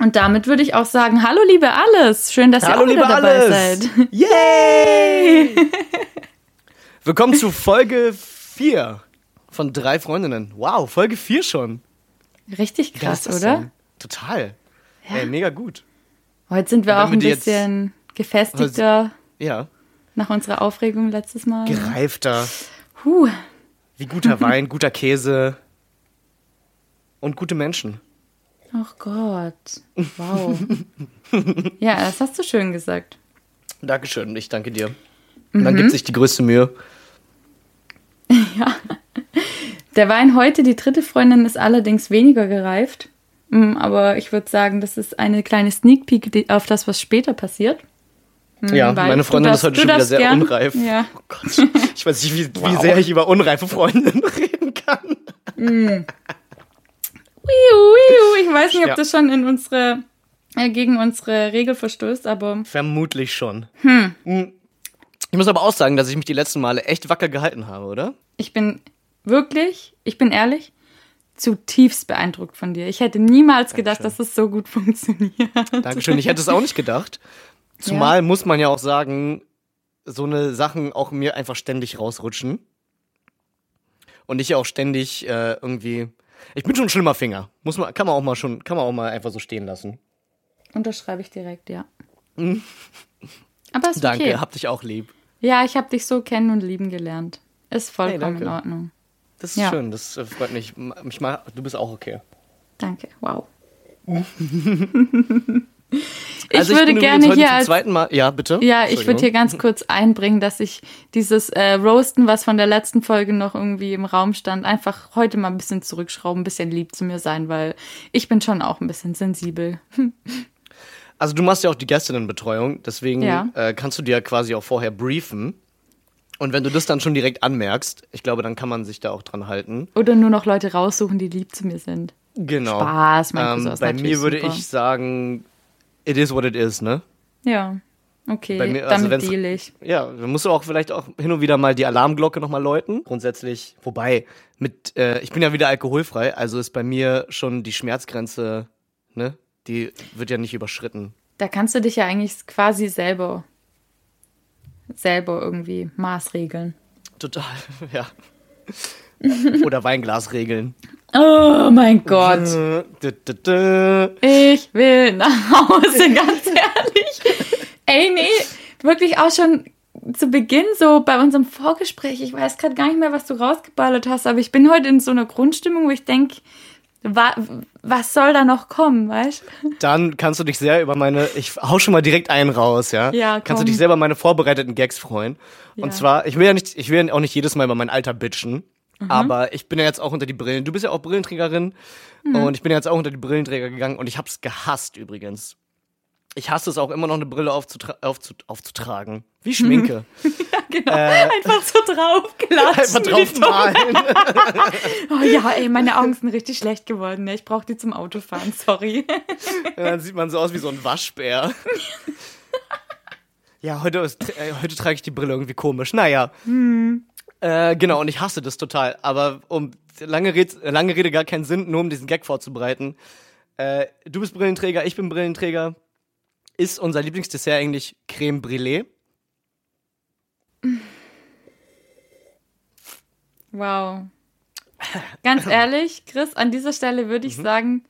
Und damit würde ich auch sagen, hallo liebe Alles, schön, dass Hallo, ihr auch liebe dabei alles. seid. Yay! Willkommen zu Folge 4 von drei Freundinnen. Wow, Folge 4 schon. Richtig krass, oder? denn? Total. Ey, mega gut. Heute sind wir auch ein bisschen gefestigter Ja. Nach unserer Aufregung letztes Mal. Gereifter. Puh. Wie guter Wein, guter Käse. Und gute Menschen. Ach Gott. Wow. ja, das hast du schön gesagt. Dankeschön, ich danke dir. Mhm. Man gibt sich die größte Mühe. Der Wein heute, die dritte Freundin, ist allerdings weniger gereift. Mm, Aber ich würde sagen, das ist eine kleine Sneak Peek auf das, was später passiert. Ja, Weil meine Freundin darfst- ist heute schon wieder sehr gern- unreif. Ja. Oh Gott. Ich weiß nicht, wie, wie sehr ich über unreife Freundinnen reden kann. Wiu. Ich weiß nicht, ob Ja. das schon in unsere, äh, gegen unsere Regel verstößt, aber Vermutlich schon. Hm. Ich muss aber auch sagen, dass ich mich die letzten Male echt wacker gehalten habe, oder? ich bin wirklich, ich bin ehrlich, zutiefst beeindruckt von dir. Ich hätte niemals gedacht, dass es so gut funktioniert. Dankeschön. Ich hätte es auch nicht gedacht. Zumal muss man ja auch sagen, so eine Sachen auch mir einfach ständig rausrutschen. Und ich ja auch ständig äh, irgendwie. Ich bin schon ein schlimmer Finger. Muss man, kann man auch mal schon, kann man auch mal einfach so stehen lassen. Unterschreibe ich direkt, ja. Aber ist Mhm. Danke, okay. hab dich auch lieb. Ja, ich habe dich so kennen und lieben gelernt. Ist vollkommen danke. in Ordnung. Das ist Ja. schön, das äh, freut mich. Mich mal, du bist auch okay. Danke. Wow. ich Also würde bin gerne hier als zweiten Mal. Ja, bitte. Ja, ich würde hier ganz kurz einbringen, dass ich dieses äh, Roasten, was von der letzten Folge noch irgendwie im Raum stand, einfach heute mal ein bisschen zurückschrauben, ein bisschen lieb zu mir sein, weil ich bin schon auch ein bisschen sensibel. Also du machst ja auch die Gästinnenbetreuung, deswegen Ja. äh, kannst du dir ja quasi auch vorher briefen. Und wenn du das dann schon direkt anmerkst, ich glaube, dann kann man sich da auch dran halten. Oder nur noch Leute raussuchen, die lieb zu mir sind. Genau. Spaß, mein Cousin ähm, ist Bei mir würde super. ich sagen, it is what it is, ne? Ja, okay, mir- also damit deal ich. Ja, dann musst du auch vielleicht auch hin und wieder mal die Alarmglocke nochmal läuten. Grundsätzlich, wobei, mit, äh, ich bin ja wieder alkoholfrei, also ist bei mir schon die Schmerzgrenze, ne? Die wird ja nicht überschritten. Da kannst du dich ja eigentlich quasi selber, selber irgendwie maßregeln. Total, ja. Oder Weinglasregeln. Oh mein Gott. Ich will nach Hause, ganz ehrlich. Ey, nee, wirklich auch schon zu Beginn so bei unserem Vorgespräch. Ich weiß gerade gar nicht mehr, was du rausgeballert hast, aber ich bin heute in so einer Grundstimmung, wo ich denke, wa was soll da noch kommen, weißt Dann kannst du dich sehr über meine, ich hau schon mal direkt einen raus, ja? Ja, Kannst du komm. dich sehr über meine vorbereiteten Gags freuen. Ja. Und zwar, ich will ja nicht, ich will ja auch nicht jedes Mal über mein Alter bitchen. Mhm. Aber ich bin ja jetzt auch unter die Brillen. Du bist ja auch Brillenträgerin. Mhm. Und ich bin ja jetzt auch unter die Brillenträger gegangen und ich hab's gehasst übrigens. Ich hasse es auch immer noch, eine Brille aufzutra aufzu aufzutragen. Wie Schminke. Genau. Einfach so draufklatschen. Einfach draufmalen. Oh ja, ey, meine Augen sind richtig schlecht geworden. Ne? Ich brauche die zum Autofahren, sorry. Ja, dann sieht man so aus wie so ein Waschbär. ja, heute, ist, äh, heute trage ich die Brille irgendwie komisch. Naja. Äh, genau, und ich hasse das total. Aber um lange, Red, äh, lange Rede gar keinen Sinn, nur um diesen Gag vorzubereiten. Äh, du bist Brillenträger, ich bin Brillenträger. Ist unser Lieblingsdessert eigentlich Creme Brûlée? Wow. Ganz ehrlich, Chris, an dieser Stelle würde Mhm. ich sagen,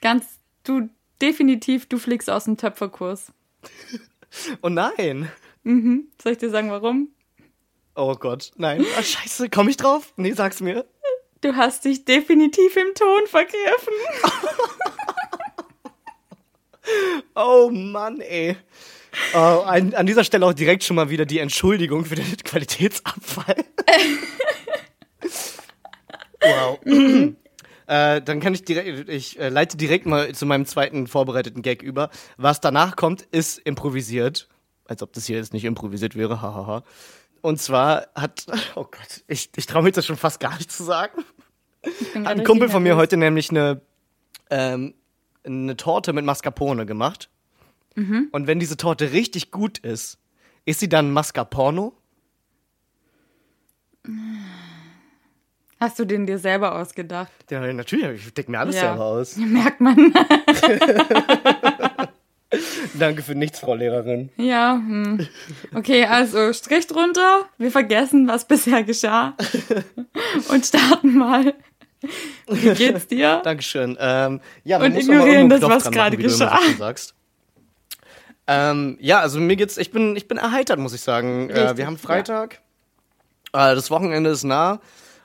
ganz, du, definitiv, du fliegst aus dem Töpferkurs. Oh nein. Soll ich dir sagen, warum? Oh Gott, nein. Ah, scheiße, komm ich drauf? Nee, sag's mir. Du hast dich definitiv im Ton vergriffen. Oh Mann, ey. Oh, an, an dieser Stelle auch direkt schon mal wieder die Entschuldigung für den Qualitätsabfall. wow. äh, dann kann ich direkt, ich äh, leite direkt mal zu meinem zweiten vorbereiteten Gag über. Was danach kommt, ist improvisiert. Als ob das hier jetzt nicht improvisiert wäre, hahaha. Und zwar hat, oh Gott, ich, ich traue mich das schon fast gar nicht zu sagen. Ein Kumpel von mir heute nämlich eine, ähm, eine Torte mit Mascarpone gemacht. Und wenn diese Torte richtig gut ist, ist sie dann Mascarpone? Hast du den dir selber ausgedacht? Ja, natürlich, ich denke mir alles Ja. selber aus. Merkt man. Danke für nichts, Frau Lehrerin. ja. Hm. Okay, also Strich drunter. Wir vergessen, was bisher geschah. Und starten mal. Wie geht's dir? Dankeschön. Ähm, ja, Und ignorieren das, was gerade wie du immer geschah. Ähm, ja, also mir geht's, ich bin, ich bin erheitert, muss ich sagen. Äh, wir haben Freitag. Äh, das Wochenende ist nah.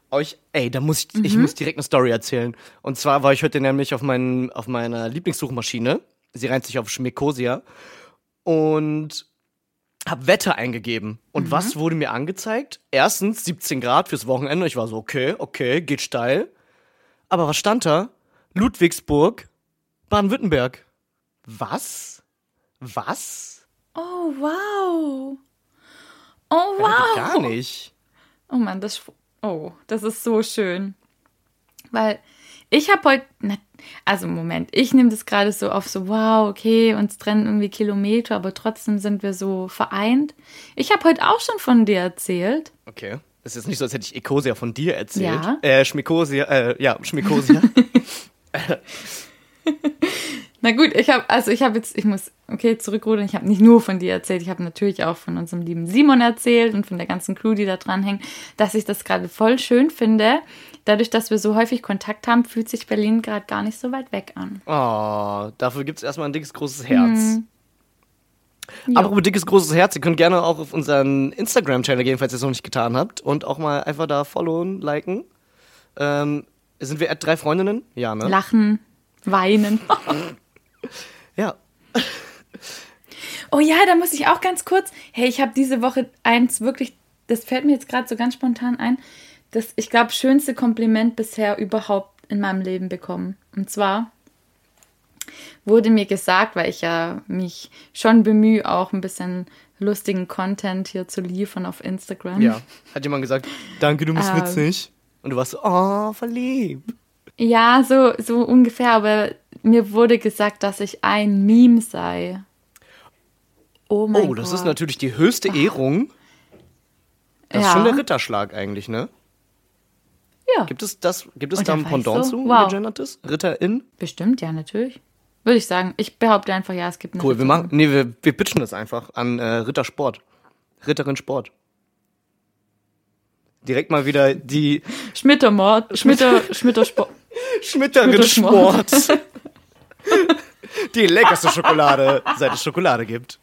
Euch, ey, da muss ich, Mhm. ich muss direkt eine Story erzählen. Und zwar war ich heute nämlich auf, meinen, auf meiner Lieblingssuchmaschine. Sie reimt sich auf Schmekosia. Und hab Wetter eingegeben. Und Mhm. was wurde mir angezeigt? Erstens 17 Grad fürs Wochenende. Ich war so, okay, okay, geht steil. Aber was stand da? Ludwigsburg, Baden-Württemberg. Was? Was? Oh, wow. Oh, Ja, wow. Gar nicht. Oh Mann, das, oh, das ist so schön. Weil ich habe heute, also Moment, ich nehme das gerade so auf so, wow, okay, uns trennen irgendwie Kilometer, aber trotzdem sind wir so vereint. Ich habe heute auch schon von dir erzählt. Okay. Es ist jetzt nicht so, als hätte ich Ecosia von dir erzählt. Ja. Äh, Schmikosia, äh, ja, Schmikosia. Na gut, ich habe, also ich habe jetzt, ich muss, okay, zurückrudern, ich habe nicht nur von dir erzählt, ich habe natürlich auch von unserem lieben Simon erzählt und von der ganzen Crew, die da dranhängt, dass ich das gerade voll schön finde. Dadurch, dass wir so häufig Kontakt haben, fühlt sich Berlin gerade gar nicht so weit weg an. oh, dafür gibt's erstmal ein dickes, großes Herz. Aber ein dickes, großes Herz. Ihr könnt gerne auch auf unseren Instagram-Channel gehen, falls ihr es noch nicht getan habt. Und auch mal einfach da followen, liken. Ähm, sind wir drei Freundinnen? Ja, ne? Lachen, weinen. ja. Oh ja, da muss ich auch ganz kurz. Hey, ich habe diese Woche eins wirklich, das fällt mir jetzt gerade so ganz spontan ein, das, ich glaube, schönste Kompliment bisher überhaupt in meinem Leben bekommen. Und zwar wurde mir gesagt, weil ich ja mich schon bemühe, auch ein bisschen lustigen Content hier zu liefern auf Instagram. Ja. Hat jemand gesagt, danke, du bist Ähm. witzig. Und du warst so, oh, verliebt. Ja, so, so ungefähr, aber mir wurde gesagt, dass ich ein Meme sei. Oh mein Oh, Gott. das ist natürlich die höchste Ehrung. Das ist Ja. schon der Ritterschlag eigentlich, ne? Ja. Gibt es das, gibt es da ein Pendant so, zu, wow. gegendertes? Ritterin? Bestimmt, ja, natürlich. Würde ich sagen. Ich behaupte einfach, ja, es gibt eine Cool, wir Ritterin. machen, nee, wir, wir pitchen das einfach an äh, Rittersport. Ritterin Sport. Direkt mal wieder die Schmittermord, Schmitter, Schmittersport. Schmitterin. Sport. die leckerste Schokolade, seit es Schokolade gibt.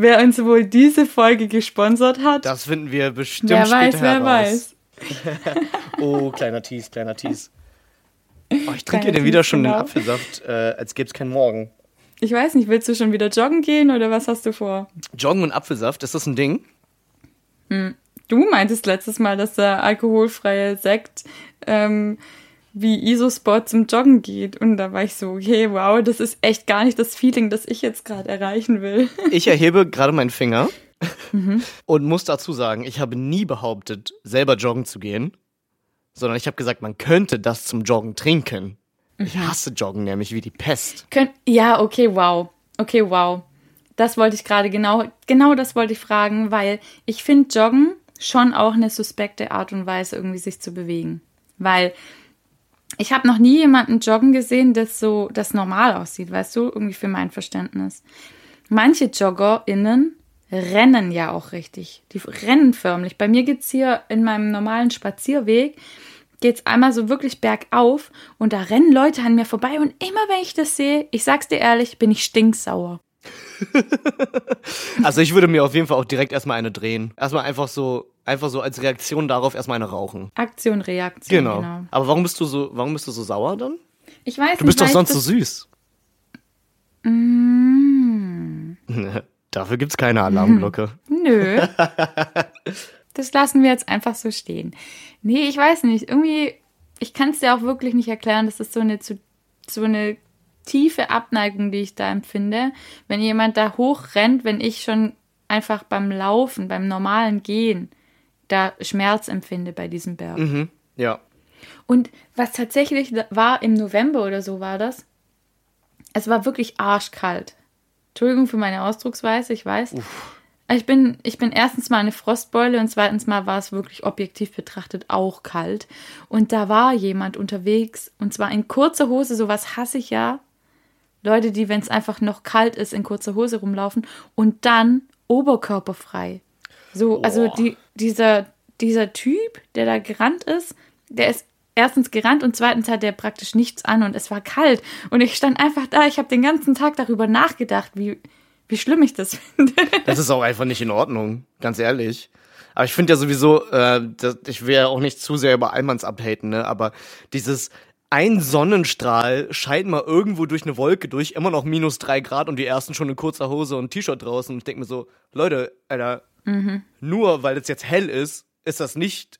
Wer uns wohl diese Folge gesponsert hat, Das finden wir bestimmt wer später weiß, wer weiß. Oh, kleiner Tease, kleiner Tease. Oh, ich trinke den wieder schon den genau. Apfelsaft, äh, als gäbe es keinen Morgen. Ich weiß nicht, willst du schon wieder joggen gehen oder was hast du vor? Joggen und Apfelsaft, ist das ein Ding? Du meintest letztes Mal, dass der alkoholfreie Sekt ähm, wie Isosport zum Joggen geht. Und da war ich so, okay, wow, das ist echt gar nicht das Feeling, das ich jetzt gerade erreichen will. Ich erhebe gerade meinen Finger Mhm. und muss dazu sagen, ich habe nie behauptet, selber joggen zu gehen, sondern ich habe gesagt, man könnte das zum Joggen trinken. Ich Mhm. hasse Joggen nämlich wie die Pest. Könnt, ja, okay, wow. Okay, wow. Das wollte ich gerade genau, genau das wollte ich fragen, weil ich finde Joggen schon auch eine suspekte Art und Weise, irgendwie sich zu bewegen. Weil ich habe noch nie jemanden joggen gesehen, das so, das normal aussieht, weißt du, irgendwie für mein Verständnis. Manche JoggerInnen rennen ja auch richtig. Die rennen förmlich. Bei mir geht's hier in meinem normalen Spazierweg, geht's einmal so wirklich bergauf und da rennen Leute an mir vorbei und immer wenn ich das sehe, ich sag's dir ehrlich, bin ich stinksauer. Also ich würde mir auf jeden Fall auch direkt erstmal eine drehen. Erstmal einfach so, einfach so als Reaktion darauf erstmal eine rauchen. Aktion, Reaktion. Genau. Genau. Aber warum bist du so, warum bist du so sauer dann? Ich weiß Du bist nicht, doch sonst so süß. Mm. Dafür gibt's keine Alarmglocke. Nö. Das lassen wir jetzt einfach so stehen. Nee, ich weiß nicht. Irgendwie, ich kann es dir auch wirklich nicht erklären. Das ist so eine, zu, so eine tiefe Abneigung, die ich da empfinde. Wenn jemand da hochrennt, wenn ich schon einfach beim Laufen, beim normalen Gehen, da Schmerz empfinde bei diesem Berg. Mhm. Ja. Und was tatsächlich war im November oder so war das, es war wirklich arschkalt. Entschuldigung für meine Ausdrucksweise, ich weiß. Ich bin, ich bin erstens mal eine Frostbeule und zweitens mal war es wirklich objektiv betrachtet auch kalt. Und da war jemand unterwegs und zwar in kurzer Hose, sowas hasse ich ja. Leute, die, wenn es einfach noch kalt ist, in kurzer Hose rumlaufen und dann oberkörperfrei. So, also Boah. die, dieser, dieser Typ, der da gerannt ist, der ist erstens gerannt und zweitens hat er praktisch nichts an und es war kalt. Und ich stand einfach da, ich habe den ganzen Tag darüber nachgedacht, wie, wie schlimm ich das finde. Das ist auch einfach nicht in Ordnung, ganz ehrlich. Aber ich finde ja sowieso, äh, das, ich will ja auch nicht zu sehr über Allmanns abhaten, ne? aber dieses ein Sonnenstrahl scheint mal irgendwo durch eine Wolke durch, immer noch minus drei Grad und die ersten schon in kurzer Hose und T-Shirt draußen. Und ich denke mir so, Leute, Alter, nur weil es jetzt hell ist, ist das nicht,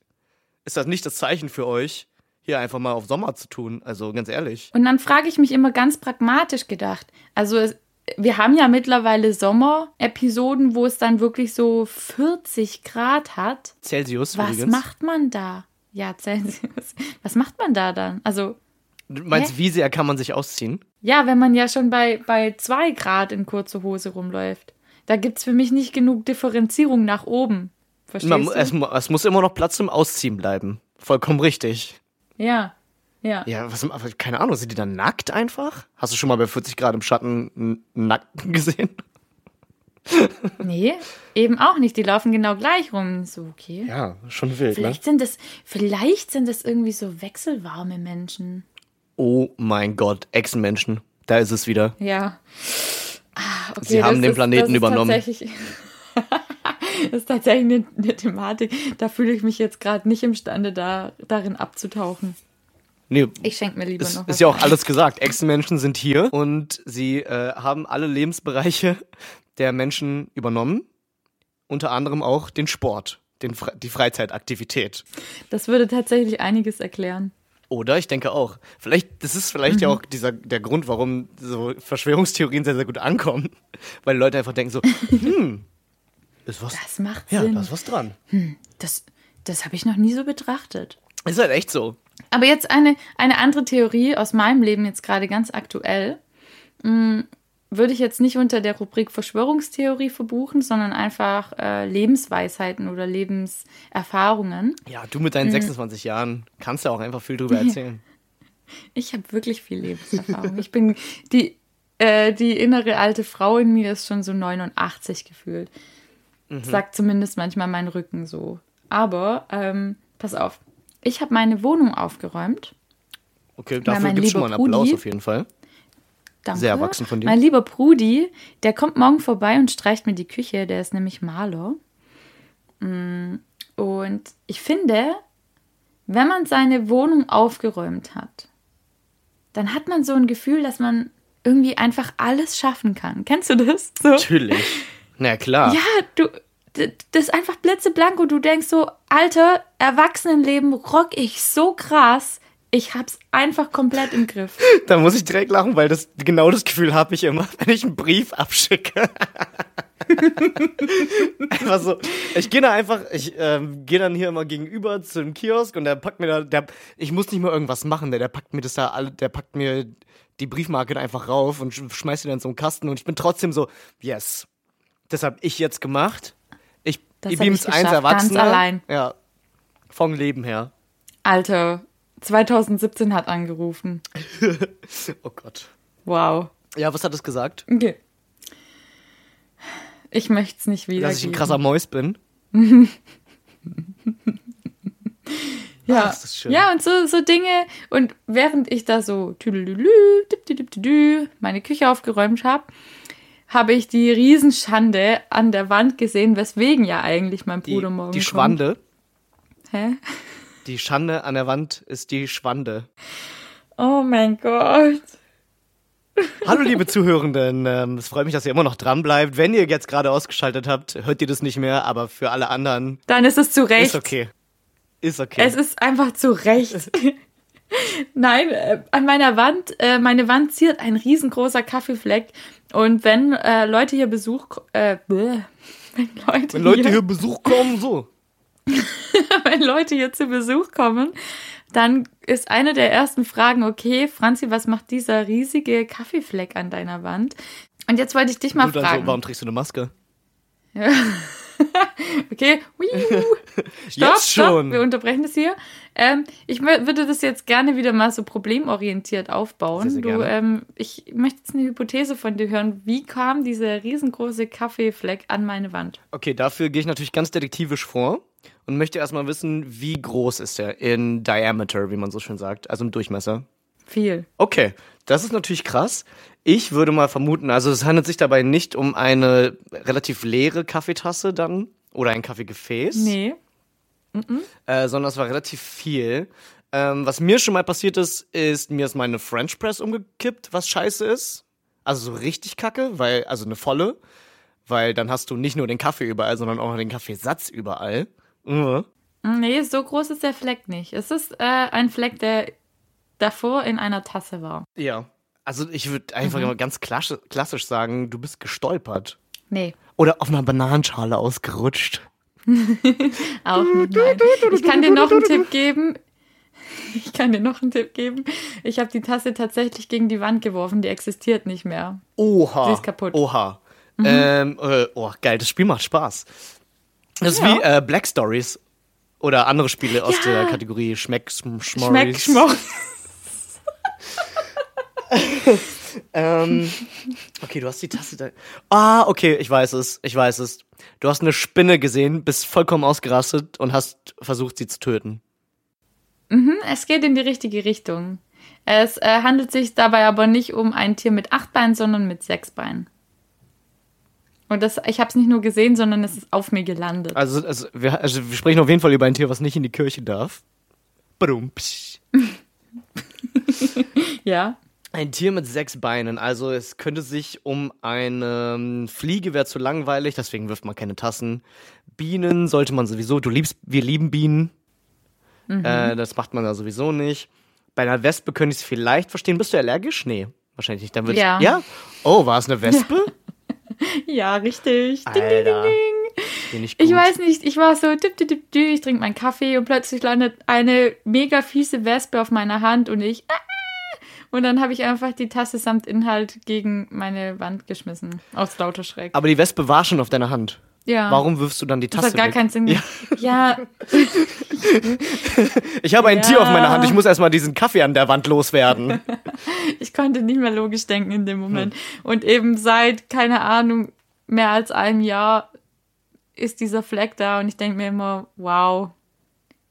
ist das nicht das Zeichen für euch, hier einfach mal auf Sommer zu tun. Also ganz ehrlich. Und dann frage ich mich immer ganz pragmatisch gedacht. Also wir haben ja mittlerweile Sommer-Episoden, wo es dann wirklich so 40 Grad hat. Celsius Was übrigens. macht man da? Ja, Celsius. Was macht man da dann? Also, Du meinst, Hä? wie sehr kann man sich ausziehen? ja, wenn man ja schon bei, bei 2 Grad in kurzer Hose rumläuft. Da gibt es für mich nicht genug Differenzierung nach oben. Verstehst Man, du? es, es muss immer noch Platz zum Ausziehen bleiben. Vollkommen richtig. ja, ja. Ja, was, keine Ahnung, sind die dann nackt einfach? Hast du schon mal bei 40 Grad im Schatten einen Nackten gesehen? Nee, eben auch nicht. Die laufen genau gleich rum. So, okay. Ja, schon wild, Vielleicht sind das, vielleicht sind das irgendwie so wechselwarme Menschen. Oh mein Gott, Echsenmenschen. Da ist es wieder. Ja. Ah, okay, Sie haben den ist- Planeten übernommen. Tatsächlich, das ist tatsächlich eine, eine Thematik. Da fühle ich mich jetzt gerade nicht imstande, da, darin abzutauchen. Nee, Ich schenke mir lieber ist, noch ist ja auch alles gesagt. Echsenmenschen sind hier und sie äh, haben alle Lebensbereiche der Menschen übernommen. Unter anderem auch den Sport, den, Fre die Freizeitaktivität. Das würde tatsächlich einiges erklären. Oder ich denke auch. Vielleicht, das ist vielleicht ja Mhm. auch dieser, der Grund, warum so Verschwörungstheorien sehr, sehr gut ankommen. Weil Leute einfach denken so, hm, ist was, Das macht ja, Sinn. da ist was dran. Das, das habe ich noch nie so betrachtet. Ist halt echt so. Aber jetzt eine, eine andere Theorie aus meinem Leben, jetzt gerade ganz aktuell, mh, würde ich jetzt nicht unter der Rubrik Verschwörungstheorie verbuchen, sondern einfach äh, Lebensweisheiten oder Lebenserfahrungen. Ja, du mit deinen Mhm. 26 Jahren kannst ja auch einfach viel drüber erzählen. Ich habe wirklich viel Lebenserfahrung. Ich bin die, äh, die innere alte Frau in mir ist schon so 89 gefühlt. Sagt zumindest manchmal mein Rücken so. Aber ähm, pass auf, ich habe meine Wohnung aufgeräumt. Okay, dafür mein gibt's schon mal einen Applaus Brudi- auf jeden Fall. Danke. Sehr erwachsen von dir. Mein lieber Brudi, der kommt morgen vorbei und streicht mir die Küche. Der ist nämlich Maler. Mm, Und ich finde, wenn man seine Wohnung aufgeräumt hat, dann hat man so ein Gefühl, dass man irgendwie einfach alles schaffen kann. Kennst du das? So. Natürlich. Na klar. Ja, du, das ist einfach blitzeblank und du denkst so, Alter, Erwachsenenleben rock ich so krass. Ich hab's einfach komplett im Griff. Da muss ich direkt lachen, weil das genau das Gefühl habe ich immer, wenn ich einen Brief abschicke. einfach so. Ich gehe da einfach, ich ähm, gehe dann hier immer gegenüber zu dem Kiosk und der packt mir da, der, ich muss nicht mal irgendwas machen, der, der packt mir das da alle, der packt mir die Briefmarke einfach rauf und sch- schmeißt die dann in so einen Kasten und ich bin trotzdem so, yes. Das habe ich jetzt gemacht. Ich, Das ich bin jetzt eins geschafft, ganz Erwachsener. allein. Ja. Vom Leben her. Alter, 2017 hat angerufen. Oh Gott. Wow. Ja, was hat es gesagt? Okay. Ich möchte es nicht wieder. Dass ich ein krasser Mäus bin. Ja, Ach, ist das schön. ja und so, so Dinge. Und während ich da so meine Küche aufgeräumt habe, habe ich die Riesenschande an der Wand gesehen, weswegen ja eigentlich mein Die, Bruder morgen die kommt. Schwande. Hä? Die Schande an der Wand ist die Schwande. Oh mein Gott. Hallo liebe Zuhörenden, ähm, es freut mich, dass ihr immer noch dran bleibt. Wenn ihr jetzt gerade ausgeschaltet habt, hört ihr das nicht mehr, aber für alle anderen Dann ist es zu Recht. ist okay. Ist okay. Es ist einfach zu Recht. Nein, äh, an meiner Wand, äh, meine Wand ziert ein riesengroßer Kaffeefleck. Und wenn äh, Leute hier Besuch, äh, bäh, wenn Leute, Wenn Leute hier, hier Besuch kommen, so. wenn Leute hier zu Besuch kommen, dann ist eine der ersten Fragen, okay, Franzi, was macht dieser riesige Kaffeefleck an deiner Wand? Und jetzt wollte ich dich mal Du fragen. so, warum trägst du eine Maske? Okay, stopp, Jetzt stopp, schon. wir unterbrechen das hier. Ähm, ich wür- würde das jetzt gerne wieder mal so problemorientiert aufbauen. Sehr, sehr du, ähm, ich möchte jetzt eine Hypothese von dir hören. Wie kam dieser riesengroße Kaffeefleck an meine Wand? Okay, dafür gehe ich natürlich ganz detektivisch vor und möchte erstmal wissen, wie groß ist er in Diameter, wie man so schön sagt, also im Durchmesser. Viel. Okay, das ist natürlich krass. Ich würde mal vermuten, also es handelt sich dabei nicht um eine relativ leere Kaffeetasse dann oder ein Kaffeegefäß, Nee. äh, sondern es war relativ viel. Ähm, was mir schon mal passiert ist, ist, mir ist meine French Press umgekippt, was scheiße ist. Also so richtig kacke, weil, also eine volle, weil dann hast du nicht nur den Kaffee überall, sondern auch noch den Kaffeesatz überall. Mhm. Nee, so groß ist der Fleck nicht. Es ist äh, ein Fleck, der davor in einer Tasse war. Ja. Also ich würde einfach immer ganz klassisch, klassisch sagen, du bist gestolpert. Nee, Oder auf einer Bananenschale ausgerutscht. auch nicht. Nein. Ich kann dir noch einen Tipp geben. Ich kann dir noch einen Tipp geben. Ich habe die Tasse tatsächlich gegen die Wand geworfen. Die existiert nicht mehr. Oha. Sie ist kaputt. Oha. Ähm, äh, oh, geil, das Spiel macht Spaß. Das ist Ja. wie äh, Black Stories oder andere Spiele aus Ja. der Kategorie Schmeck, Schmoris. Schmeck, schmock. Ähm, okay, du hast die Tasse da. Ah, okay, ich weiß es, ich weiß es. Du hast eine Spinne gesehen, bist vollkommen ausgerastet und hast versucht, sie zu töten. Es geht in die richtige Richtung. Es äh, handelt sich dabei aber nicht um ein Tier mit acht Beinen, sondern mit sechs Beinen. Und das, ich habe es nicht nur gesehen, sondern es ist auf mir gelandet. Also, also, wir, also wir sprechen auf jeden Fall über ein Tier, was nicht in die Kirche darf. Badum. Ja. Ein Tier mit sechs Beinen. Also es könnte sich um eine ähm, Fliege, wäre zu langweilig, deswegen wirft man keine Tassen. Bienen sollte man sowieso. Du liebst, wir lieben Bienen. Äh, das macht man ja sowieso nicht. Bei einer Wespe könnte ich es vielleicht verstehen. Bist du allergisch? Nee, wahrscheinlich nicht. Dann würde Ja. ich. Ja? Oh, war es eine Wespe? Ja, richtig. Ding, ding, ding, ding. Bin ich gut. Ich weiß nicht, ich war so, dip, dip, dip, dip, ich trinke meinen Kaffee und plötzlich landet eine mega fiese Wespe auf meiner Hand und ich. ah, Und dann habe ich einfach die Tasse samt Inhalt gegen meine Wand geschmissen. Aus lauter Schreck. Aber die Wespe war schon auf deiner Hand. Ja. Warum wirfst du dann die Das Tasse hat gar weg? keinen Sinn. Ja. ja, Ich habe ein Ja. Tier auf meiner Hand. Ich muss erstmal diesen Kaffee an der Wand loswerden. ich konnte nicht mehr logisch denken in dem Hm. Moment. Und eben seit, keine Ahnung, mehr als einem Jahr ist dieser Fleck da und ich denke mir immer, wow.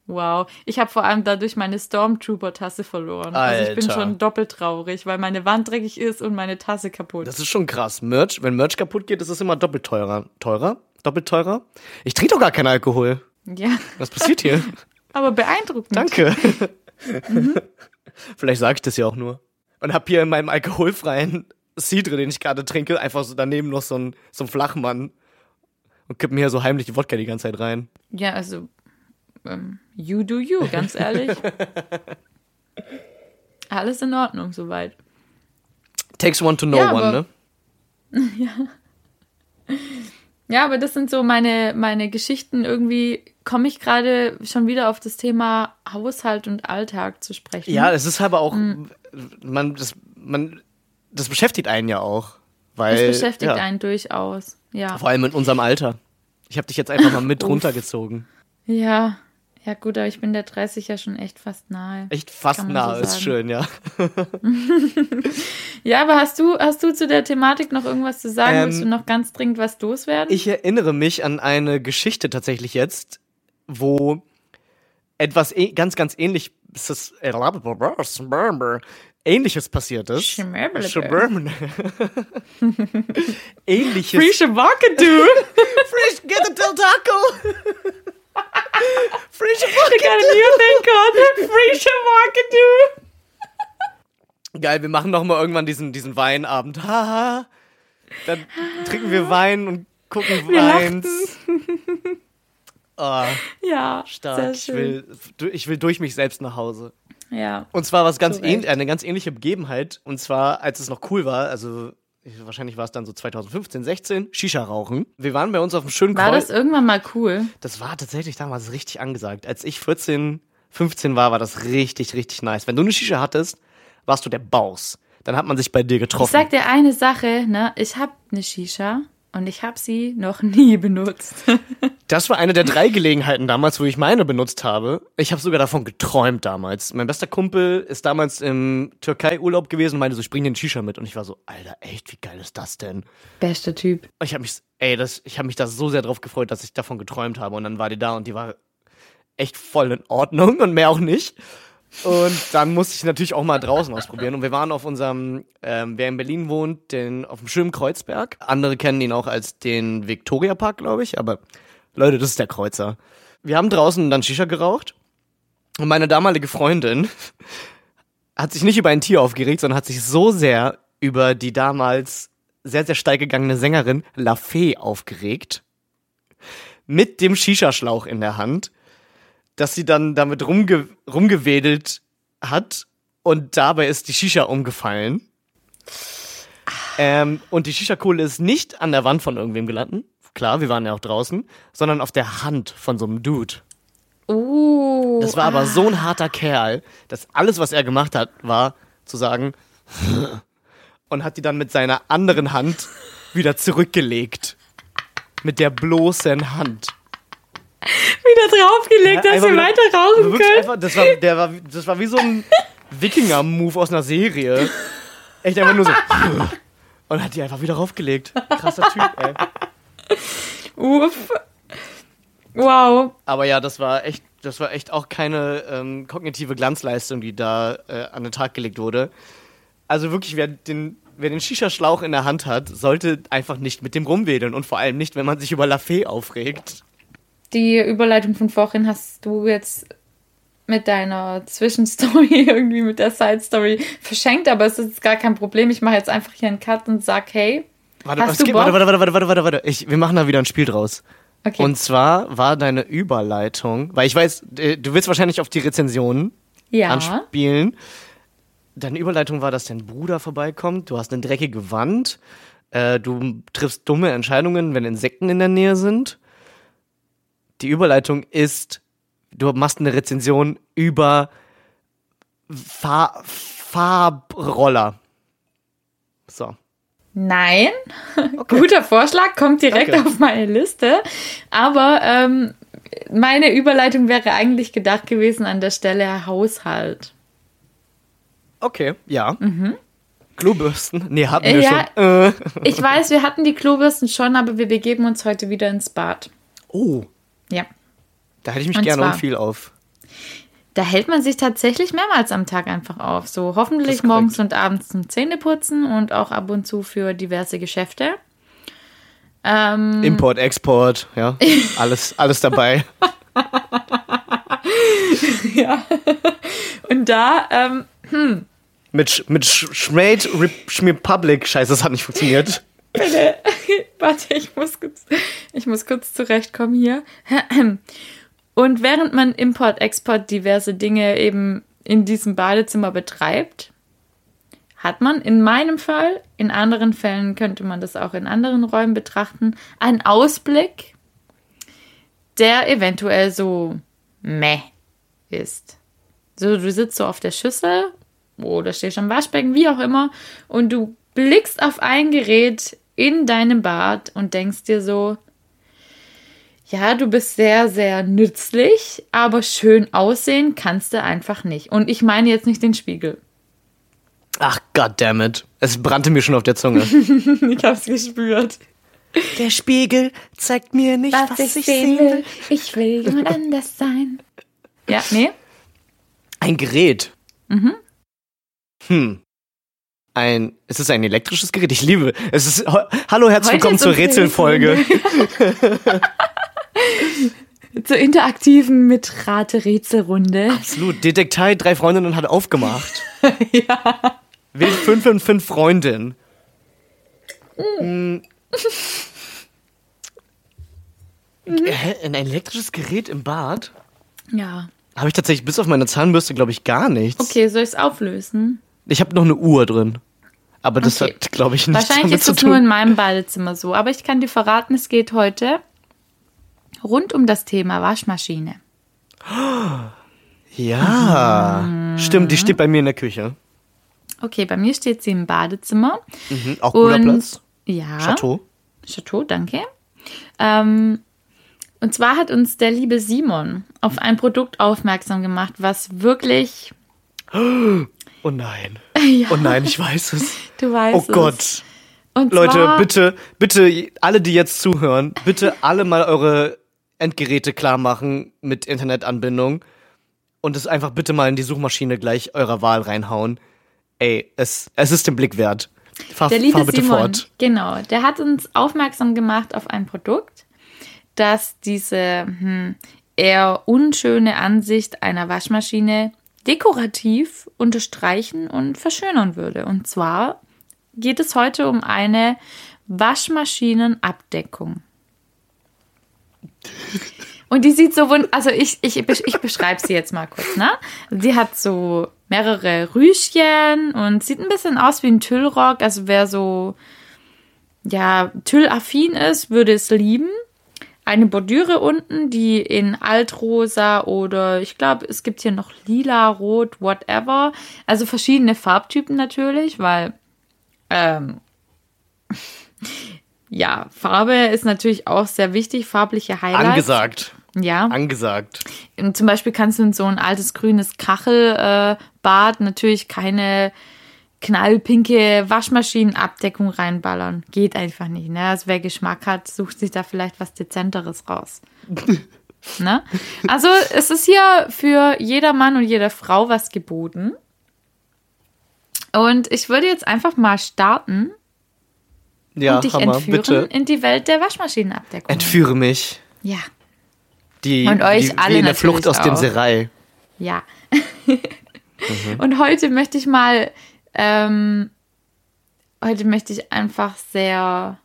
Wow. Ich habe vor allem dadurch meine Stormtrooper-Tasse verloren. Also ich bin Alter. schon doppelt traurig, weil meine Wand dreckig ist und meine Tasse kaputt. Das ist schon krass. Merch, wenn Merch kaputt geht, ist es immer doppelt teurer. Teurer? Doppelt teurer? Ich trinke doch gar keinen Alkohol. ja, Was passiert hier? aber beeindruckend. Danke. Vielleicht sage ich das ja auch nur. Und hab hier in meinem alkoholfreien Cidre, den ich gerade trinke, einfach so daneben noch so ein, so ein Flachmann. Und kipp mir hier so heimlich die Wodka die ganze Zeit rein. Ja, also, ähm, you do you, ganz ehrlich. Alles in Ordnung soweit. Takes one to know Ja, one, ne? Ja, aber das sind so meine, meine Geschichten. Irgendwie komme ich gerade schon wieder auf das Thema Haushalt und Alltag zu sprechen. Ja, es ist aber auch, Mhm. man, das, man, das beschäftigt einen ja auch. Weil, das beschäftigt ja, einen durchaus. Ja. Vor allem in unserem Alter. Ich habe dich jetzt einfach mal mit runtergezogen. Ja. Ja, gut, aber ich bin der 30 ja schon echt fast nahe. Echt fast man so ist schön, ja. Ja, aber hast du, hast du zu der Thematik noch irgendwas zu sagen? Ähm, Willst du noch ganz dringend was loswerden? Ich erinnere mich an eine Geschichte tatsächlich jetzt, wo etwas eh- ganz, ganz ähnlich, ähnliches passiert ist. Schmörbele. Ähnliches. Free Shabakadu! Fresh, get a Del Taco. Fresh, I got a new thing called Free Shabakadu! Geil, wir machen noch mal irgendwann diesen, diesen Weinabend. Haha. Dann trinken wir Wein und gucken Wir Weins. Oh, Ja, stark. sehr Ich will, ich will durch mich selbst nach Hause. Ja. Und zwar was ganz Zu Recht. ähn, eine ganz ähnliche Begebenheit. Und zwar, als es noch cool war, also wahrscheinlich war es dann so 2015, 16, Shisha rauchen. Wir waren bei uns auf einem schönen War Kreuz. das irgendwann mal cool? Das war tatsächlich damals richtig angesagt. Als ich 14, 15 war, war das richtig, richtig nice. Wenn du eine Shisha hattest, warst du der Baus. Dann hat man sich bei dir Ich getroffen. sag dir eine Sache, ne? Ich habe eine Shisha und ich habe sie noch nie benutzt. Das war eine der drei Gelegenheiten damals, wo ich meine benutzt habe. Ich habe sogar davon geträumt damals. Mein bester Kumpel ist damals im Türkei-Urlaub gewesen und meinte so, ich bring den Shisha mit. Und ich war so, Alter, echt, wie geil ist das denn? Bester Typ. Ich habe mich, ey, das, ich habe mich da so sehr drauf gefreut, dass ich davon geträumt habe. Und dann war die da und die war echt voll in Ordnung und mehr auch nicht. Und dann musste ich natürlich auch mal draußen ausprobieren. Und wir waren auf unserem, ähm, wer in Berlin wohnt, den, auf dem schönen Kreuzberg. Andere kennen ihn auch als den Victoria Park, glaube ich. Aber Leute, das ist der Kreuzer. Wir haben draußen dann Shisha geraucht. Und meine damalige Freundin hat sich nicht über ein Tier aufgeregt, sondern hat sich so sehr über die damals sehr, sehr steil gegangene Sängerin La Fee aufgeregt. Mit dem Shisha-Schlauch in der Hand, dass sie dann damit rumge rumgewedelt hat und dabei ist die Shisha umgefallen. Ähm, und die Shisha-Kohle ist nicht an der Wand von irgendwem gelandet. Klar, wir waren ja auch draußen, sondern auf der Hand von so einem Dude. Uh. Das war aber so ein harter Kerl, dass alles, was er gemacht hat, war zu sagen und hat die dann mit seiner anderen Hand wieder zurückgelegt. Mit der bloßen Hand. Wieder draufgelegt, dass Einfach wir weiter rauchen können. einfach, das, war, der war, das war wie so ein Wikinger-Move aus einer Serie. Echt einfach nur so. Und hat die einfach wieder raufgelegt. Krasser Typ, ey. Uff. Wow. Aber ja, das war echt, das war echt auch keine ähm, kognitive Glanzleistung, die da äh, an den Tag gelegt wurde. Also wirklich, wer den, wer den Shisha-Schlauch in der Hand hat, sollte einfach nicht mit dem rumwedeln und vor allem nicht, wenn man sich über Lafay aufregt. Die Überleitung von vorhin hast du jetzt mit deiner Zwischenstory, irgendwie mit der Side-Story verschenkt, aber es ist gar kein Problem. Ich mache jetzt einfach hier einen Cut und sag, hey, Warte, Hast es du Bock? warte, warte, warte, warte, warte, warte. Ich, wir machen da wieder ein Spiel draus. okay. Und zwar war deine Überleitung, weil ich weiß, äh, du willst wahrscheinlich auf die Rezensionen ja, anspielen. Deine Überleitung war, dass dein Bruder vorbeikommt. Du hast eine dreckige Wand. Äh, du triffst dumme Entscheidungen, wenn Insekten in der Nähe sind. Die Überleitung ist, du machst eine Rezension über Fa Farbroller. So. nein, guter Vorschlag, kommt direkt Danke. auf meine Liste. Aber ähm, meine Überleitung wäre eigentlich gedacht gewesen an der Stelle Haushalt. Okay, ja. Klobürsten? Nee, hatten wir Ja. schon. Äh. Ich weiß, wir hatten die Klobürsten schon, aber wir begeben uns heute wieder ins Bad. Oh, Ja. da hätte ich mich Und gerne zwar- viel auf. Da hält man sich tatsächlich mehrmals am Tag einfach auf. So hoffentlich morgens korrekt. und abends zum Zähneputzen und auch ab und zu für diverse Geschäfte. Ähm, Import, Export, ja. Alles, alles dabei. ja. Und da, ähm, Mit, Sch- mit Sch- Schmade Schmierpublic. Scheiße, das hat nicht funktioniert. Bitte, warte, ich muss kurz, ich muss kurz zurechtkommen hier. Und während man Import, Export diverse Dinge eben in diesem Badezimmer betreibt, hat man in meinem Fall, in anderen Fällen könnte man das auch in anderen Räumen betrachten, einen Ausblick, der eventuell so meh ist. So, du sitzt so auf der Schüssel oder stehst am Waschbecken, wie auch immer, und du blickst auf ein Gerät in deinem Bad und denkst dir so, ja, du bist sehr, sehr nützlich, aber schön aussehen kannst du einfach nicht. Und ich meine jetzt nicht den Spiegel. Ach, goddammit. Es brannte mir schon auf der Zunge. Ich hab's gespürt. Der Spiegel zeigt mir nicht, Ich will jemand anders sein. Ja, nee? Ein Gerät. Mhm. Hm. Ein, ist es ein elektrisches Gerät? Ich liebe. Es ist, hallo, herzlich Heute willkommen ist zur Rätselfolge. Zur interaktiven Mitrate-Rätselrunde. Absolut. Detektei, drei Freundinnen hat aufgemacht. ja. Wild 5 und 5 Freundin. Hm. Hä? Ein elektrisches Gerät im Bad? Ja. Habe ich tatsächlich bis auf meine Zahnbürste, glaube ich, gar nichts. Okay, soll ich's auflösen? Ich habe noch eine Uhr drin. Aber das Okay. hat, glaube ich, nichts Wahrscheinlich damit ist zu das nur in tun. meinem Badezimmer so. Aber ich kann dir verraten, es geht heute rund um das Thema Waschmaschine. Ja, stimmt, die steht bei mir in der Küche. Okay, bei mir steht sie im Badezimmer. Mhm, auch guter Und- Platz. Ja. Chateau. Chateau, danke. Ähm, und zwar hat uns der liebe Simon auf ein Produkt aufmerksam gemacht, was wirklich, Oh nein. Oh nein, ich weiß es. du weißt Oh es. Gott. Und Leute, bitte, bitte, alle, die jetzt zuhören, bitte alle mal eure Endgeräte klar machen mit Internetanbindung und es einfach bitte mal in die Suchmaschine gleich eurer Wahl reinhauen. Ey, es, es ist den Blick wert. Fahr, Der liebe fahr bitte Simon, fort. genau, der hat uns aufmerksam gemacht auf ein Produkt, das diese hm, eher unschöne Ansicht einer Waschmaschine dekorativ unterstreichen und verschönern würde. Und zwar geht es heute um eine Waschmaschinenabdeckung. Und die sieht so wund, also ich, ich, ich beschreibe sie jetzt mal kurz, ne? Sie hat so mehrere Rüschchen und sieht ein bisschen aus wie ein Tüllrock. Also wer so, ja, Tüllaffin ist, würde es lieben. Eine Bordüre unten, die in Altrosa oder ich glaube, es gibt hier noch lila, rot, whatever. Also verschiedene Farbtypen natürlich, weil ähm, ja, Farbe ist natürlich auch sehr wichtig, farbliche Highlights. Angesagt. Ja. Angesagt. Und zum Beispiel kannst du in so ein altes grünes Kachelbad äh, natürlich keine knallpinke Waschmaschinenabdeckung reinballern. Geht einfach nicht. Ne? Also wer Geschmack hat, sucht sich da vielleicht was Dezenteres raus. ne? Also es ist hier für jeder Mann und jede Frau was geboten. Und ich würde jetzt einfach mal starten Ja, und dich Hammer, entführen bitte. in die Welt der Waschmaschinenabdeckung. Entführe mich. ja, Die, Und euch die, alle wie in der Flucht aus dem auch. Serai. ja. Und heute möchte ich mal, ähm, heute möchte ich einfach sehr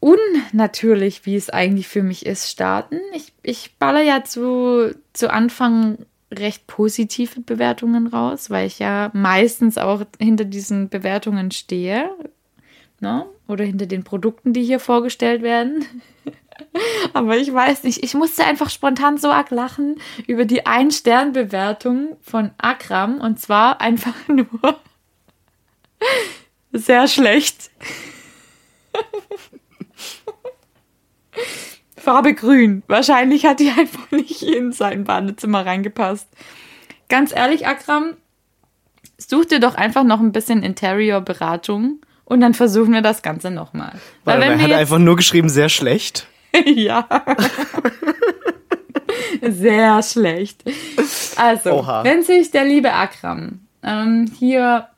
unnatürlich, wie es eigentlich für mich ist, starten. Ich, ich baller ja zu, zu Anfang recht positive Bewertungen raus, weil ich ja meistens auch hinter diesen Bewertungen stehe. Ne? Oder hinter den Produkten, die hier vorgestellt werden. Aber ich weiß nicht, ich musste einfach spontan so arg lachen über die Ein-Stern-Bewertung von Akram und zwar einfach nur sehr schlecht. Farbe grün. Wahrscheinlich hat die einfach nicht in sein Badezimmer reingepasst. Ganz ehrlich, Akram, such dir doch einfach noch ein bisschen Interior-Beratung und dann versuchen wir das Ganze nochmal. Weil er hat einfach nur geschrieben, sehr schlecht. ja. Sehr schlecht. Also, Oha. wenn sich der liebe Akram ähm, hier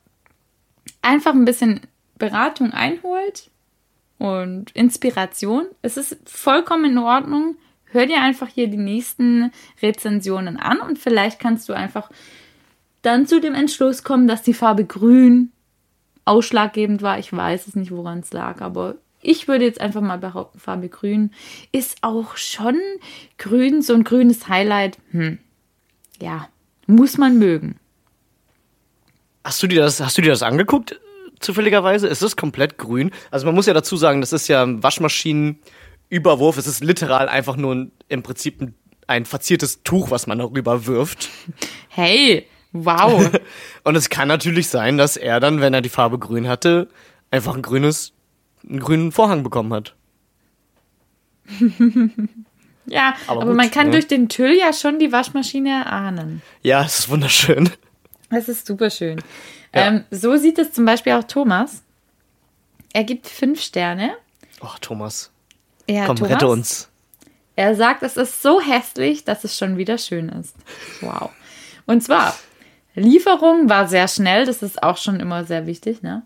einfach ein bisschen Beratung einholt und Inspiration, es ist vollkommen in Ordnung. Hör dir einfach hier die nächsten Rezensionen an und vielleicht kannst du einfach dann zu dem Entschluss kommen, dass die Farbe grün ausschlaggebend war. Ich weiß es nicht, woran es lag, aber ich würde jetzt einfach mal behaupten, Farbe grün ist auch schon grün, so ein grünes Highlight. Hm. Ja, muss man mögen. Hast du dir das, hast du dir das angeguckt, zufälligerweise? Ist es komplett grün? Also man muss ja dazu sagen, das ist ja ein Waschmaschinenüberwurf. Es ist literal einfach nur ein, im Prinzip ein, ein verziertes Tuch, was man darüber wirft. Hey, wow. Und es kann natürlich sein, dass er dann, wenn er die Farbe grün hatte, einfach ein grünes, einen grünen Vorhang bekommen hat. ja, Aber aber, gut, man kann ne? durch den Tüll ja schon die Waschmaschine erahnen. Ja, es ist wunderschön. Das ist super schön. Ja. Ähm, so sieht es zum Beispiel auch Thomas. Er gibt fünf Sterne. Oh, Thomas, Ja, komm, Thomas, rette uns. Er sagt, es ist so hässlich, dass es schon wieder schön ist. Wow. Und zwar, Lieferung war sehr schnell, das ist auch schon immer sehr wichtig, ne?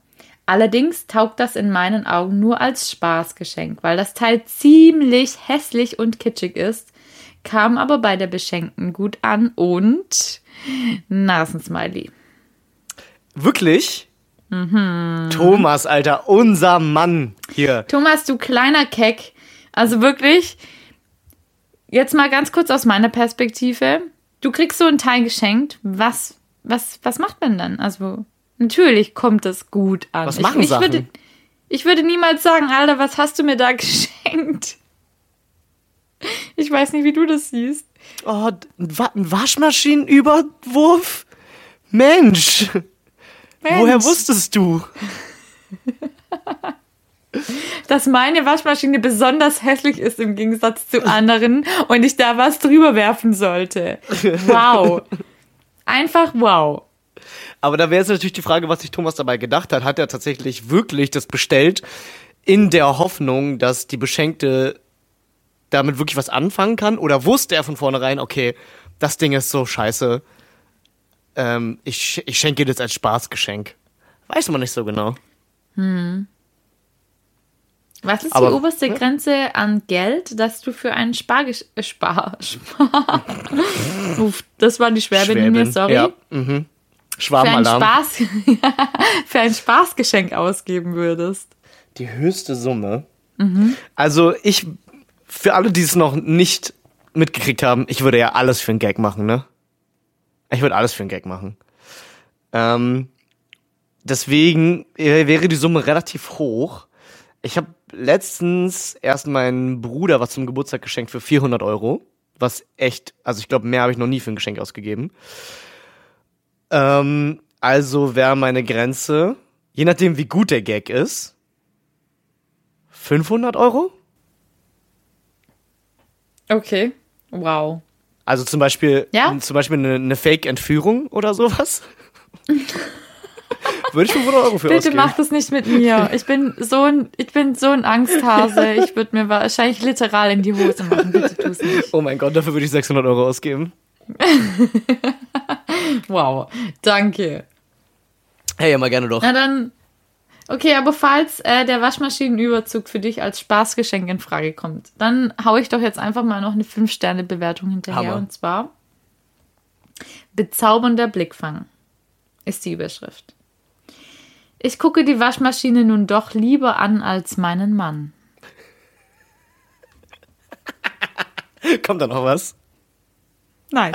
Allerdings taugt das in meinen Augen nur als Spaßgeschenk, weil das Teil ziemlich hässlich und kitschig ist, kam aber bei der Beschenkten gut an und Nasensmiley. Wirklich? Mhm. Thomas, Alter, unser Mann hier. Thomas, du kleiner Keck. Also wirklich, jetzt mal ganz kurz aus meiner Perspektive. Du kriegst so ein Teil geschenkt. Was, was, was macht man dann? Also, natürlich kommt es gut an. Was machen ich, ich Sachen? Würde, ich würde niemals sagen, Alter, was hast du mir da geschenkt? Ich weiß nicht, wie du das siehst. Oh, ein, Wa ein Waschmaschinenüberwurf? Mensch, woher Mensch, wusstest du? dass meine Waschmaschine besonders hässlich ist im Gegensatz zu anderen und ich da was drüber werfen sollte? Wow. Einfach wow. Aber da wäre jetzt natürlich die Frage, was sich Thomas dabei gedacht hat. Hat er tatsächlich wirklich das bestellt in der Hoffnung, dass die Beschenkte damit wirklich was anfangen kann? Oder wusste er von vornherein, okay, das Ding ist so scheiße, ähm, ich, ich schenke dir das als Spaßgeschenk? Weiß man nicht so genau. Was ist Aber- die oberste Grenze an Geld, das du für einen Spargesch äh, Spar, Spar. Uff, das war die Schwäbin in mir, sorry. Ja, mhm. Für ein. Spaß, für ein Spaßgeschenk ausgeben würdest. Die höchste Summe. Also ich, für alle, die es noch nicht mitgekriegt haben, ich würde ja alles für einen Gag machen, ne? Ich würde alles für einen Gag machen. Ähm, deswegen wäre die Summe relativ hoch. Ich habe letztens erst meinem Bruder was zum Geburtstag geschenkt für 400 Euro. Was echt, also ich glaube, mehr habe ich noch nie für ein Geschenk ausgegeben. Ähm, also wäre meine Grenze, je nachdem wie gut der Gag ist, 500 Euro? Okay. Wow. Also zum Beispiel, Ja? zum Beispiel eine, eine Fake-Entführung oder sowas? Würde ich 500 Euro für Bitte ausgeben. mach das nicht mit mir. Ich bin so ein, ich bin so ein Angsthase. Ich würde mir wahrscheinlich literal in die Hose machen. Bitte tu's nicht. Oh mein Gott, dafür würde ich 600 Euro ausgeben. Wow. Danke. Hey, immer gerne doch. Na dann. Okay, aber falls äh, der Waschmaschinenüberzug für dich als Spaßgeschenk in Frage kommt, dann hau ich doch jetzt einfach mal noch eine 5-Sterne-Bewertung hinterher. Hammer. Und zwar Bezaubernder Blickfang ist die Überschrift. Ich gucke die Waschmaschine nun doch lieber an als meinen Mann. Kommt da noch was? Nein.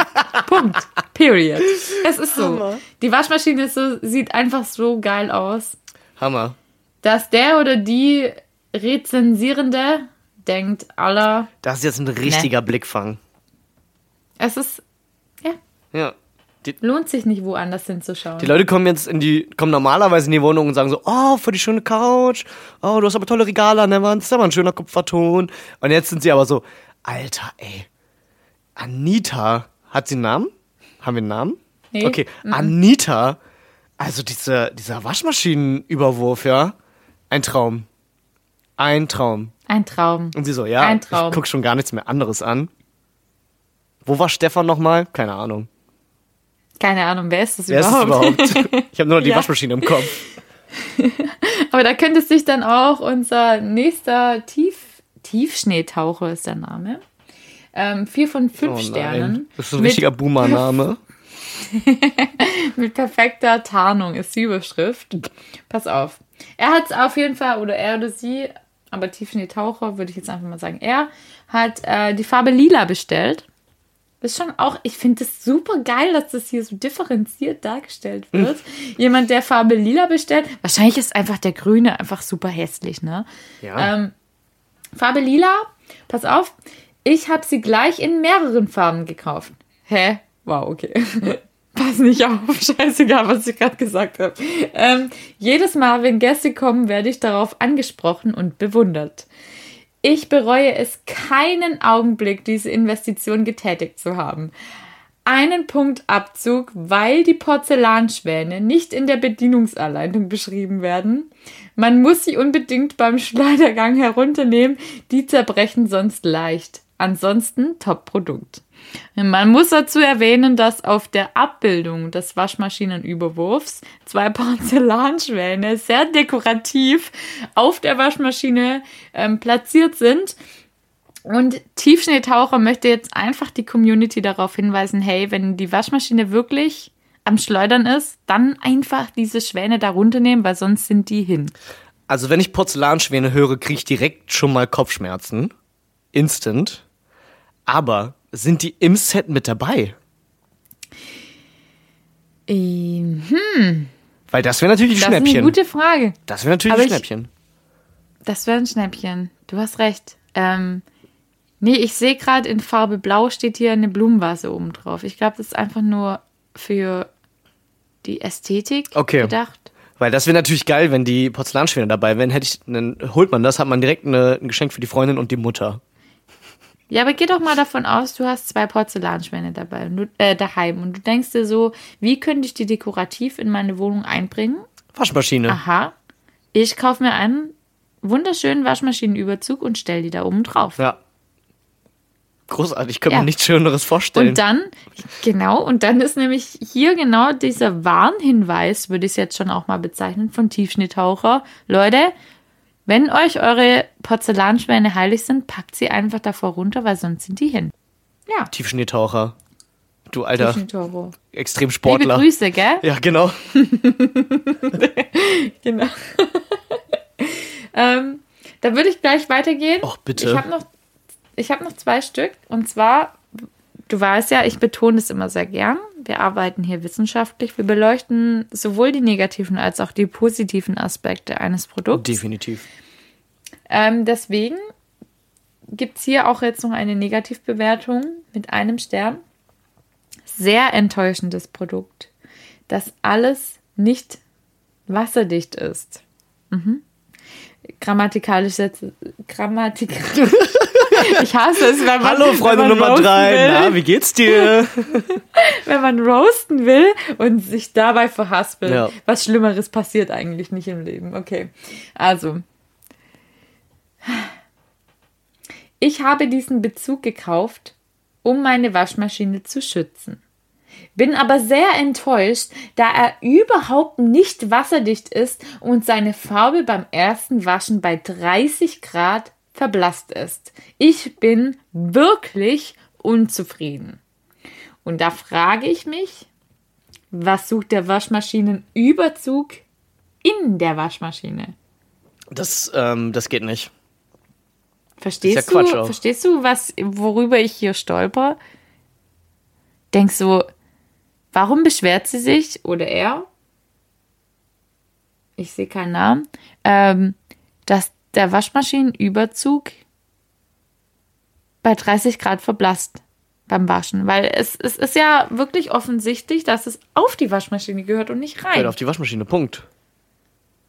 Punkt. Period. Es ist so. Die Waschmaschine ist so, sieht einfach so geil aus, Hammer. dass der oder die Rezensierende denkt, aller, Das ist jetzt ein richtiger Blickfang. es ist, ja, Ja. Die, lohnt sich nicht woanders hinzuschauen. die Leute kommen jetzt in die, kommen normalerweise in die Wohnung und sagen so, oh, für die schöne Couch, oh, du hast aber tolle Regale an der Wand, ist aber ein schöner Kupferton. Und jetzt sind sie aber so, Alter, ey, Anita, hat sie einen Namen? Haben wir einen Namen? Nee. Okay, Anita, also diese, dieser Waschmaschinenüberwurf, ja, ein Traum. Ein Traum. Ein Traum. Und sie so, ja, Ein Traum. ich guck schon gar nichts mehr anderes an. Wo war Stefan nochmal? Keine Ahnung. Keine Ahnung, wer ist das Wer ist es überhaupt? überhaupt? Ich habe nur noch die Ja. Waschmaschine im Kopf. Aber da könnte sich dann auch unser nächster Tief Tiefschneetaucher ist der Name. Ähm, vier von fünf Oh. Sternen. Das ist ein Mit- richtiger Boomer-Name. Mit perfekter Tarnung ist die Überschrift. Pass auf. Er hat auf jeden Fall, oder er oder sie, aber Tiffany Taucher würde ich jetzt einfach mal sagen, er hat äh, die Farbe Lila bestellt. Das ist schon auch, ich finde es super geil, dass das hier so differenziert dargestellt wird. Jemand, der Farbe Lila bestellt. Wahrscheinlich ist einfach der Grüne einfach super hässlich, ne? Ja. Ähm, Farbe Lila, pass auf, ich habe sie gleich in mehreren Farben gekauft. Hä? Wow, okay. Pass nicht auf, scheißegal, was ich gerade gesagt habe. Ähm, jedes Mal, wenn Gäste kommen, werde ich darauf angesprochen und bewundert. Ich bereue es keinen Augenblick, diese Investition getätigt zu haben. Einen Punkt Abzug, weil die Porzellanschwäne nicht in der Bedienungsanleitung beschrieben werden. Man muss sie unbedingt beim Schleudergang herunternehmen, die zerbrechen sonst leicht. Ansonsten Top-Produkt. Man muss dazu erwähnen, dass auf der Abbildung des Waschmaschinenüberwurfs zwei Porzellanschwäne sehr dekorativ auf der Waschmaschine ähm, platziert sind. Und Tiefschneetaucher möchte jetzt einfach die Community darauf hinweisen, hey, wenn die Waschmaschine wirklich am Schleudern ist, dann einfach diese Schwäne da runternehmen, weil sonst sind die hin. Also wenn ich Porzellanschwäne höre, kriege ich direkt schon mal Kopfschmerzen. Instant. Aber sind die im Set mit dabei? Ähm, Weil das wäre natürlich ein das ist eine Schnäppchen. gute Frage. das wäre natürlich Aber ein ich- Schnäppchen. Das wäre ein Schnäppchen. Du hast recht. Ähm, Nee, ich sehe gerade in Farbe Blau steht hier eine Blumenvase oben drauf. Ich glaube, das ist einfach nur für die Ästhetik Okay. gedacht. Weil das wäre natürlich geil, wenn die Porzellanschwäne dabei wären. Hätte ich, dann holt man das, hat man direkt eine, ein Geschenk für die Freundin und die Mutter. Ja, aber geh doch mal davon aus, du hast zwei Porzellanschwäne dabei, und du, äh, daheim und du denkst dir so, wie könnte ich die dekorativ in meine Wohnung einbringen? Waschmaschine. Aha, ich kaufe mir einen wunderschönen Waschmaschinenüberzug und stell die da oben drauf. Ja. Großartig, ich könnte Ja. mir nichts Schöneres vorstellen. Und dann, genau, und dann ist nämlich hier genau dieser Warnhinweis, würde ich es jetzt schon auch mal bezeichnen, von Tiefschnitttaucher. Leute, wenn euch eure Porzellanschwäne heilig sind, packt sie einfach davor runter, weil sonst sind die hin. Ja, Tiefschneetaucher. Du alter Tiefschnitttaucher. Liebe Extremsportler. Grüße, gell? Ja, genau. Genau. ähm, da würde ich gleich weitergehen. Och, bitte. Ich habe noch, ich hab noch zwei Stück. Und zwar, du weißt ja, ich betone es immer sehr gern. Wir arbeiten hier wissenschaftlich. Wir beleuchten sowohl die negativen als auch die positiven Aspekte eines Produkts. Definitiv. Ähm, deswegen gibt es hier auch jetzt noch eine Negativbewertung mit einem Stern. Sehr enttäuschendes Produkt, das alles nicht wasserdicht ist. Mhm. Grammatikalisch Sätze. Grammatik. ich hasse es, wenn man. Hallo, Freunde Nummer drei. Will, Na, wie geht's dir? wenn man roasten will und sich dabei verhaspelt. Ja. Was Schlimmeres passiert eigentlich nicht im Leben. Okay. Also. Ich habe diesen Bezug gekauft, um meine Waschmaschine zu schützen. Bin aber sehr enttäuscht, da er überhaupt nicht wasserdicht ist und seine Farbe beim ersten Waschen bei 30 Grad verblasst ist. Ich bin wirklich unzufrieden. Und da frage ich mich, was sucht der Waschmaschinenüberzug in der Waschmaschine? Das, ähm, das geht nicht. Verstehst ja du, auch. verstehst du, was, worüber ich hier stolper? Denkst du, warum beschwert sie sich oder er? Ich sehe keinen Namen. Ähm, dass der Waschmaschinenüberzug bei 30 Grad verblasst beim Waschen. Weil es, es ist ja wirklich offensichtlich, dass es auf die Waschmaschine gehört und nicht rein. Halt auf die Waschmaschine. Punkt.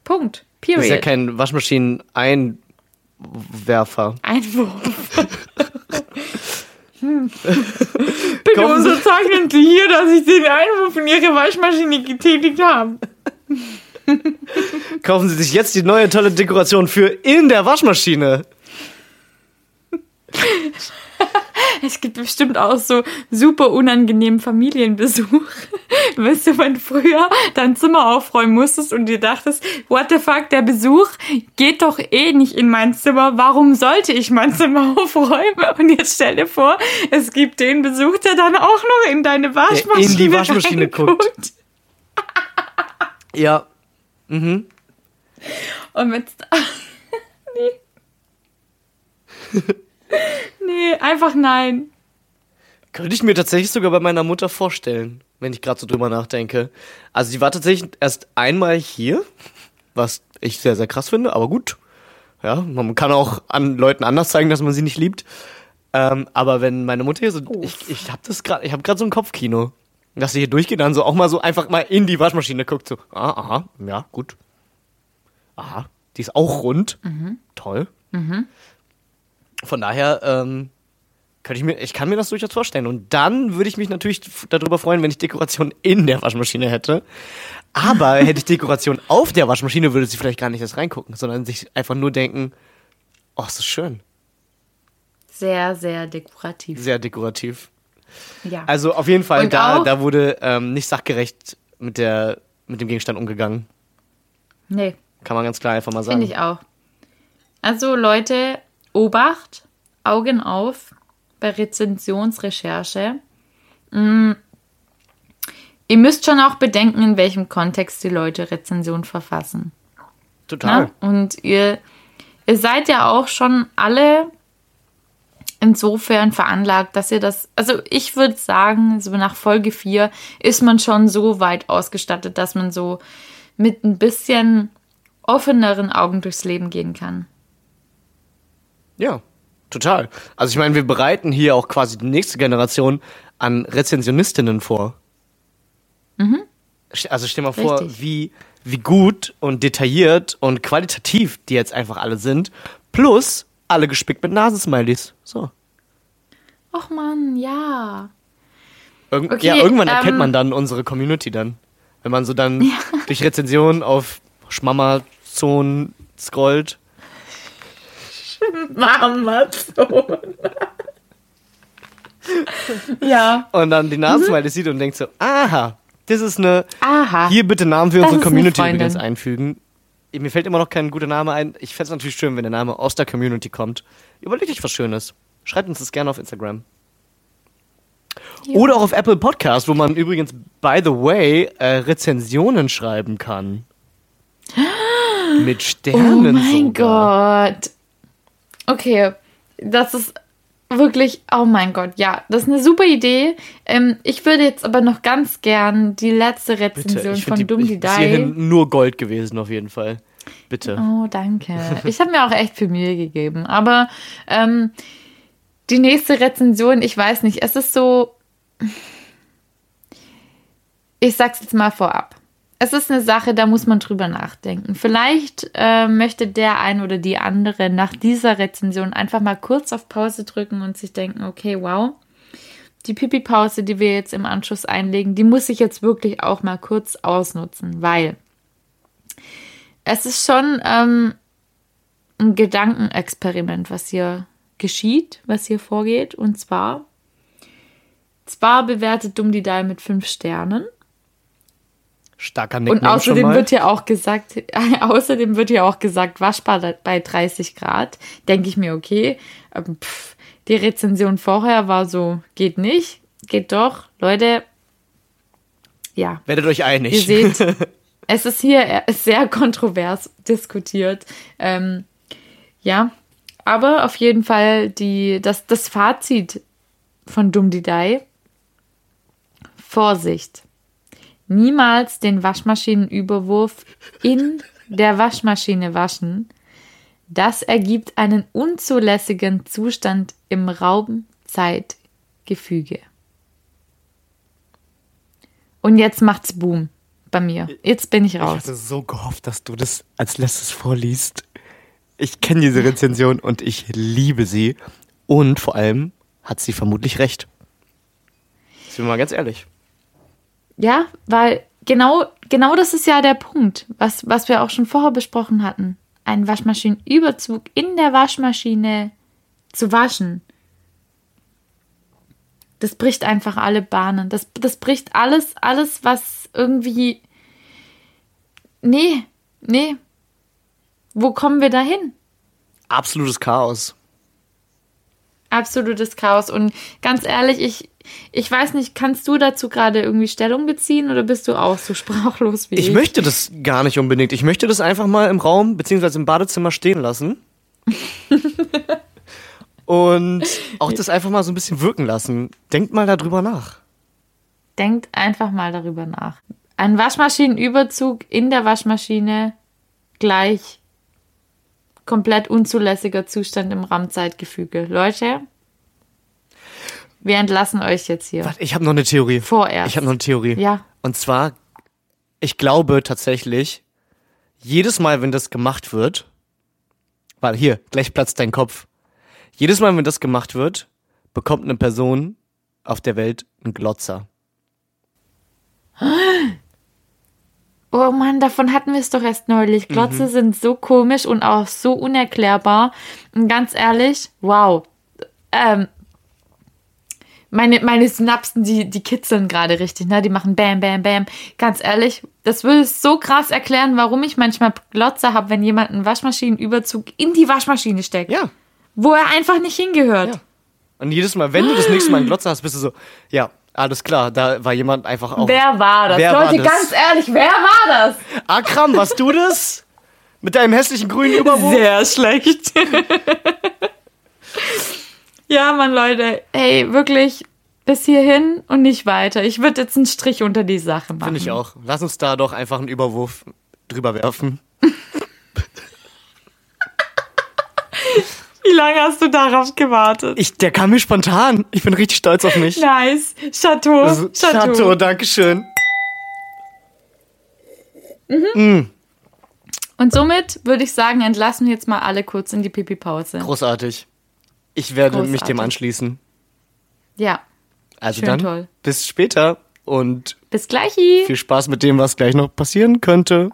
Punkt. Das Period. ist ja kein Waschmaschinen-Einwerfer. Einwurf. hm. Bitte unterzeichnen Sie hier, dass ich den Einwurf in Ihre Waschmaschine getätigt habe. Kaufen Sie sich jetzt die neue tolle Dekoration für in der Waschmaschine. Es gibt bestimmt auch so super unangenehmen Familienbesuch. Weißt du, wenn früher dein Zimmer aufräumen musstest und dir dachtest, what the fuck, der Besuch geht doch eh nicht in mein Zimmer. Warum sollte ich mein Zimmer aufräumen? Und jetzt stell dir vor, es gibt den Besuch, der dann auch noch in deine Waschmaschine, in die Waschmaschine reinguckt. guckt. Ja. Und wenn's da. nee. nee, einfach nein. Könnte ich mir tatsächlich sogar bei meiner Mutter vorstellen, wenn ich gerade so drüber nachdenke. Also sie war tatsächlich erst einmal hier, was ich sehr, sehr krass finde, aber gut. Ja, man kann auch an Leuten anders zeigen, dass man sie nicht liebt. Ähm, aber wenn meine Mutter hier so, ich, ich habe das gerade, ich habe gerade so ein Kopfkino, dass sie hier durchgeht, dann so auch mal so einfach mal in die Waschmaschine guckt, so, ah, aha, ja, gut. Aha, die ist auch rund. Toll. Von daher, ähm, könnte ich mir, ich kann mir das durchaus vorstellen. Und dann würde ich mich natürlich darüber freuen, wenn ich Dekoration in der Waschmaschine hätte. Aber hätte ich Dekoration auf der Waschmaschine, würde sie vielleicht gar nicht erst reingucken, sondern sich einfach nur denken, oh, ist das schön. Sehr, sehr dekorativ. Sehr dekorativ. Ja. Also auf jeden Fall, Und da, auch- da wurde ähm, nicht sachgerecht mit, der, mit dem Gegenstand umgegangen. nee, Kann man ganz klar einfach mal sagen. finde ich auch. Also Leute, Obacht, Augen auf bei Rezensionsrecherche. Mm. Ihr müsst schon auch bedenken, in welchem Kontext die Leute Rezension verfassen. Total. Ne? Und ihr, ihr seid ja auch schon alle insofern veranlagt, dass ihr das, also ich würde sagen, so nach Folge 4 ist man schon so weit ausgestattet, dass man so mit ein bisschen offeneren Augen durchs Leben gehen kann. Ja. Total. Also ich meine, wir bereiten hier auch quasi die nächste Generation an Rezensionistinnen vor. St- Also stell mal vor, Richtig. wie, wie gut und detailliert und qualitativ die jetzt einfach alle sind. Plus alle gespickt mit Nasensmileys. So. Och man, ja. Irgend Okay, ja, irgendwann ähm, erkennt man dann unsere Community dann. Wenn man so dann durch Rezensionen auf Schmamazon scrollt. Mama, so. ja. Und dann die Nasensmileys sieht und denkt so, aha, das ist eine, Aha. hier bitte Namen für unsere Community übrigens einfügen. Mir fällt immer noch kein guter Name ein. Ich fände es natürlich schön, wenn der Name aus der Community kommt. Überlegt euch was Schönes. Schreibt uns das gerne auf Instagram. Ja. Oder auch auf Apple Podcast, wo man übrigens, by the way, äh, Rezensionen schreiben kann. Mit Oh Sternen mein sogar. Gott. Okay, das ist wirklich, oh mein Gott, ja, das ist eine super Idee. Ähm, ich würde jetzt aber noch ganz gern die letzte Bitte, Rezension ich von finde Dumm die nur Gold gewesen auf jeden Fall. Bitte. Oh, danke. Ich habe mir auch echt viel Mühe gegeben. Aber ähm, die nächste Rezension, ich weiß nicht, es ist so. Ich sag's jetzt mal vorab. Es ist eine Sache, da muss man drüber nachdenken. Vielleicht äh, möchte der ein oder die andere nach dieser Rezension einfach mal kurz auf Pause drücken und sich denken, okay, wow, die Pipi-Pause, die wir jetzt im Anschluss einlegen, die muss ich jetzt wirklich auch mal kurz ausnutzen, weil es ist schon ähm, ein Gedankenexperiment, was hier geschieht, was hier vorgeht. Und zwar, zwar bewertet Dumm die mit fünf Sternen. Starker Und Nickname schon außerdem wird ja auch gesagt, außerdem wird ja auch gesagt, waschbar bei 30 Grad. Denke ich mir, okay. ähm, Pff, die Rezension vorher war so, geht nicht, geht doch. Leute, ja, Werdet euch einig. Ihr seht, es ist hier sehr kontrovers diskutiert. Ähm, ja, aber auf jeden Fall die, das, das Fazit von Dumm die Die. Vorsicht. Niemals den Waschmaschinenüberwurf in der Waschmaschine waschen. Das ergibt einen unzulässigen Zustand im Raum-Zeit-Gefüge. Und jetzt macht's Boom bei mir. Jetzt bin ich Ich raus. hatte so gehofft, dass du das als letztes vorliest. Ich kenne diese Rezension und ich liebe sie. Und vor allem hat sie vermutlich recht. Sind wir mal ganz ehrlich. Ja, weil genau, genau das ist ja der Punkt, was, was wir auch schon vorher besprochen hatten. Einen Waschmaschinenüberzug in der Waschmaschine zu waschen. Das bricht einfach alle Bahnen. Das, das bricht alles, alles, was irgendwie. Nee, nee. Wo kommen wir da hin? Absolutes Chaos. Absolutes Chaos. Und ganz ehrlich, ich, ich weiß nicht, kannst du dazu gerade irgendwie Stellung beziehen oder bist du auch so sprachlos wie ich? Ich möchte das gar nicht unbedingt. Ich möchte das einfach mal im Raum beziehungsweise im Badezimmer stehen lassen. Und auch das einfach mal so ein bisschen wirken lassen. Denkt mal darüber nach. Denkt einfach mal darüber nach. Ein Waschmaschinenüberzug in der Waschmaschine gleich komplett unzulässiger Zustand im RAM-Zeitgefüge. Leute, wir entlassen euch jetzt hier. Warte, ich habe noch eine Theorie. Vorerst. Ich habe noch eine Theorie. Ja. Und zwar, ich glaube tatsächlich, jedes Mal, wenn das gemacht wird, weil hier, gleich platzt dein Kopf. Jedes Mal, wenn das gemacht wird, bekommt eine Person auf der Welt einen Glotzer. Oh Mann, davon hatten wir es doch erst neulich. Glotze Mhm. sind so komisch und auch so unerklärbar. Und ganz ehrlich, wow. Ähm, meine, meine Synapsen, die, die kitzeln gerade richtig, ne? Die machen Bam, Bam, Bam. Ganz ehrlich, das würde so krass erklären, warum ich manchmal Glotze habe, wenn jemand einen Waschmaschinenüberzug in die Waschmaschine steckt. Ja. Wo er einfach nicht hingehört. Ja. Und jedes Mal, wenn du das nächste Mal einen Glotzer hast, bist du so, ja, alles klar, da war jemand einfach auch. Wer war das? Wer war Leute, das? ganz ehrlich, wer war das? Akram, warst du das? Mit deinem hässlichen grünen Überwurf? Sehr schlecht. ja, Mann, Leute. Hey, wirklich bis hierhin und nicht weiter. Ich würde jetzt einen Strich unter die Sache machen. Finde ich auch. Lass uns da doch einfach einen Überwurf drüber werfen. Wie lange hast du darauf gewartet? Ich, der kam mir spontan. Ich bin richtig stolz auf mich. Nice. Chateau. Also, Chateau. Chateau, Dankeschön. Und somit würde ich sagen, entlassen wir jetzt mal alle kurz in die Pipi-Pause. Großartig. Ich werde mich dem Großartig. anschließen. Ja. Also Schön dann, toll. bis später und Bis gleich. viel Spaß mit dem, was gleich noch passieren könnte.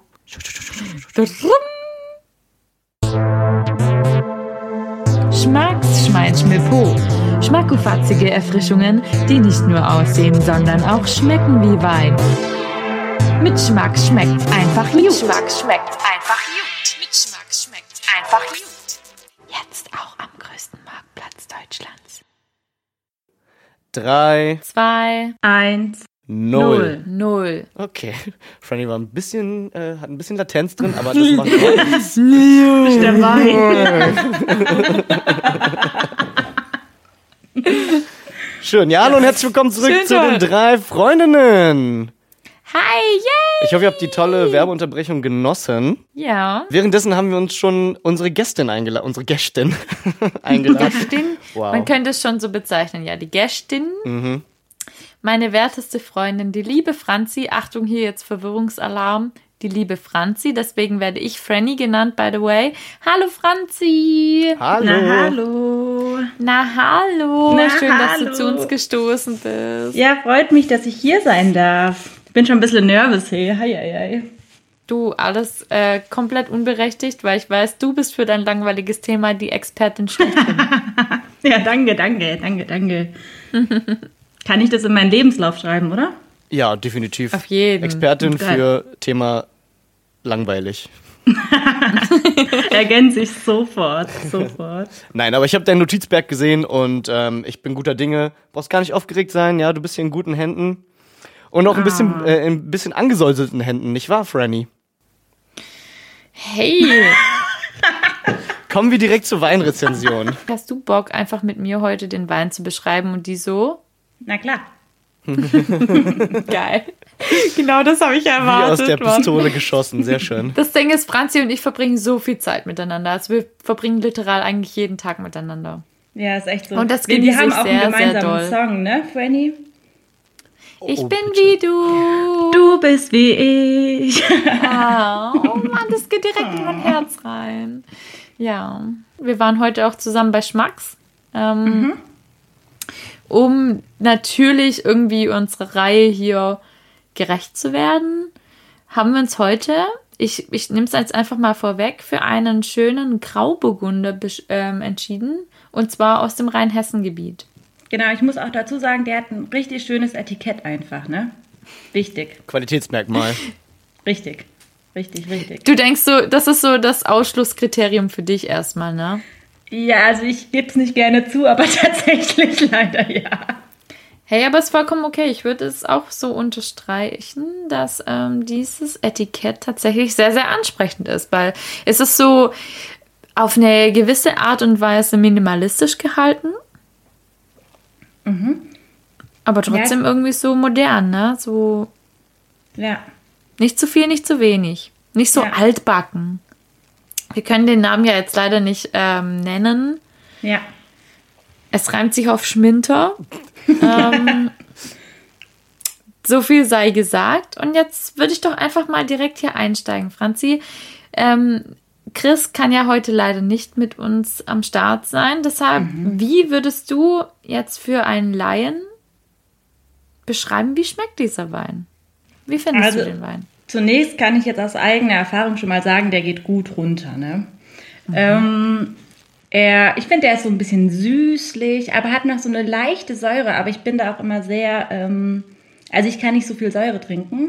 Schmacks, Schmein, Schmippo. Schmackofatzige Erfrischungen, die nicht nur aussehen, sondern auch schmecken wie Wein. Mit Schmack schmeckt's einfach gut. Mit Schmack schmeckt's einfach gut. Mit Schmack schmeckt's einfach gut. 3, 2, 1, 0. 0. Okay. Franny war ein bisschen, äh, hat ein bisschen Latenz drin, aber das macht nichts. Ich dabei. Schön. Ja, hallo und herzlich willkommen zurück Schön zu den drei Freundinnen. Hi, yay! Ich hoffe, ihr habt die tolle Werbeunterbrechung genossen. Ja. Währenddessen haben wir uns schon unsere Gästin eingeladen, unsere Gästin eingeladen. Gästin. Wow. Man könnte es schon so bezeichnen, ja. Die Gästin. Meine werteste Freundin, die liebe Franzi. Achtung, hier jetzt Verwirrungsalarm. Die liebe Franzi. Deswegen werde ich Franny genannt, by the way. Hallo, Franzi. Hallo. Na, hallo. Na, hallo. Na, Schön, dass du hallo. zu uns gestoßen bist. Ja, freut mich, dass ich hier sein darf. Ich bin schon ein bisschen nervös hier. Hei, hei, hei. Du, alles äh, komplett unberechtigt, weil ich weiß, du bist für dein langweiliges Thema die Expertin schlechthin. Ja, danke, danke, danke, danke. Kann ich das in meinen Lebenslauf schreiben, oder? Ja, definitiv. Auf jeden. Expertin Geil. für Thema langweilig. Ergänze ich sofort, sofort. Nein, aber ich habe deinen Notizberg gesehen und ähm, ich bin guter Dinge. Brauchst gar nicht aufgeregt sein, ja, du bist hier in guten Händen. Und auch ein bisschen, Ah. äh, ein bisschen angesäuselten Händen, nicht wahr, Franny? Hey, Kommen wir direkt zur Weinrezension. hast du Bock, einfach mit mir heute den Wein zu beschreiben und die so? Na klar. Geil. Genau das habe ich Wie erwartet. aus der Mann. Pistole geschossen, sehr schön. Das Ding ist, Franzi und ich verbringen so viel Zeit miteinander. Also wir verbringen literal eigentlich jeden Tag miteinander. Ja, ist echt so. Und das wir, wir genieße haben ich auch sehr, einen gemeinsamen. Song, ne, Franny? Ich Oh, bin bitte. wie du. Du bist wie ich. Ah, oh Mann, das geht direkt in mein Herz rein. Ja, wir waren heute auch zusammen bei Schmacks. Ähm, Um natürlich irgendwie unsere Reihe hier gerecht zu werden, haben wir uns heute, ich, ich nehme es jetzt einfach mal vorweg, für einen schönen Grauburgunder ähm, entschieden. Und zwar aus dem Rheinhessen-Gebiet. Genau, ich muss auch dazu sagen, der hat ein richtig schönes Etikett einfach, ne? Wichtig, Qualitätsmerkmal. richtig, richtig, richtig. Du denkst so, das ist so das Ausschlusskriterium für dich erstmal, ne? Ja, also ich gebe es nicht gerne zu, aber tatsächlich leider ja. Hey, aber es ist vollkommen okay. Ich würde es auch so unterstreichen, dass ähm, dieses Etikett tatsächlich sehr, sehr ansprechend ist, weil es ist so auf eine gewisse Art und Weise minimalistisch gehalten. Aber trotzdem Ja. irgendwie so modern, ne? So Ja, nicht zu viel, nicht zu wenig. Nicht so Ja. altbacken. Wir können den Namen ja jetzt leider nicht ähm, nennen. ja. Es reimt sich auf Schminter. ähm, so viel sei gesagt. Und jetzt würde ich doch einfach mal direkt hier einsteigen, Franzi. Ähm, Chris kann ja heute leider nicht mit uns am Start sein. Deshalb, wie würdest du jetzt für einen Laien beschreiben, wie schmeckt dieser Wein? Wie findest Also- du den Wein? Zunächst kann ich jetzt aus eigener Erfahrung schon mal sagen, der geht gut runter. Ne? Ähm, er, ich finde, der ist so ein bisschen süßlich, aber hat noch so eine leichte Säure. Aber ich bin da auch immer sehr, ähm, also ich kann nicht so viel Säure trinken,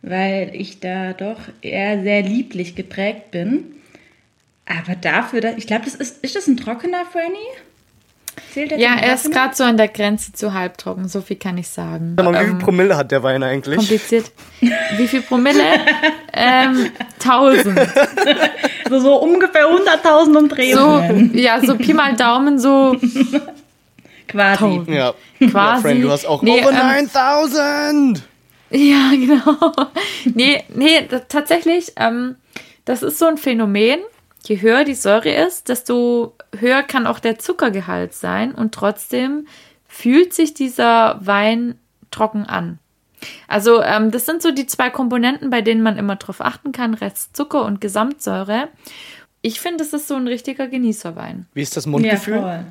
weil ich da doch eher sehr lieblich geprägt bin. Aber dafür, ich glaube, das ist, ist das ein trockener Franny? Zählt der Ja, er ist gerade so an der Grenze zu halbtrocken. So viel kann ich sagen. Sag mal, wie viel Ähm, Promille hat der Wein eigentlich? kompliziert. Wie viel Promille? ähm, 1000. so, so ungefähr 100.000 So, Umdrehungen. ja, so Pi mal Daumen, so quasi. Ja. Quasi. Ja, Frank, du hast auch Nee, over ähm, 9000! Ja, genau. Nee, nee, tatsächlich, ähm, das ist so ein Phänomen. Je höher die Säure ist, desto höher kann auch der Zuckergehalt sein und trotzdem fühlt sich dieser Wein trocken an. Also ähm, das sind so die zwei Komponenten, bei denen man immer drauf achten kann, Restzucker und Gesamtsäure. Ich finde, das ist so ein richtiger Genießerwein. Wie ist das Mundgefühl? Ja.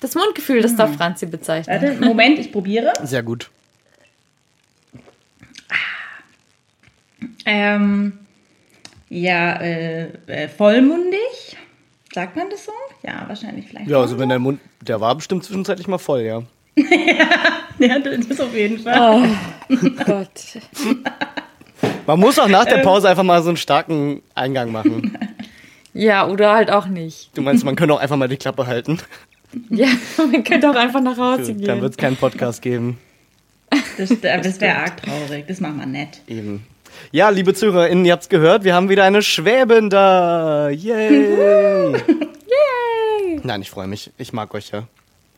Das Mundgefühl, das darf Franzi bezeichnen. Warte, Moment, ich probiere. Sehr gut. Ähm, ja, äh, äh, vollmundig. Sagt man das so? Ja, wahrscheinlich vielleicht. Ja, also wenn der Mund, der war bestimmt zwischenzeitlich mal voll, ja. Ja, das auf jeden Fall. Oh Gott. Man muss auch nach der Pause einfach mal so einen starken Eingang machen. Ja, oder halt auch nicht. Du meinst, man könnte auch einfach mal die Klappe halten. Ja, man könnte auch einfach nach Hause Dann gehen. wird es keinen Podcast geben. Das, das wäre arg traurig. Das macht man nett. Eben. Ja, liebe ZuhörerInnen, ihr habt's gehört, wir haben wieder eine Schwäbin da. Yay! Yay! Nein, ich freue mich. Ich mag euch ja.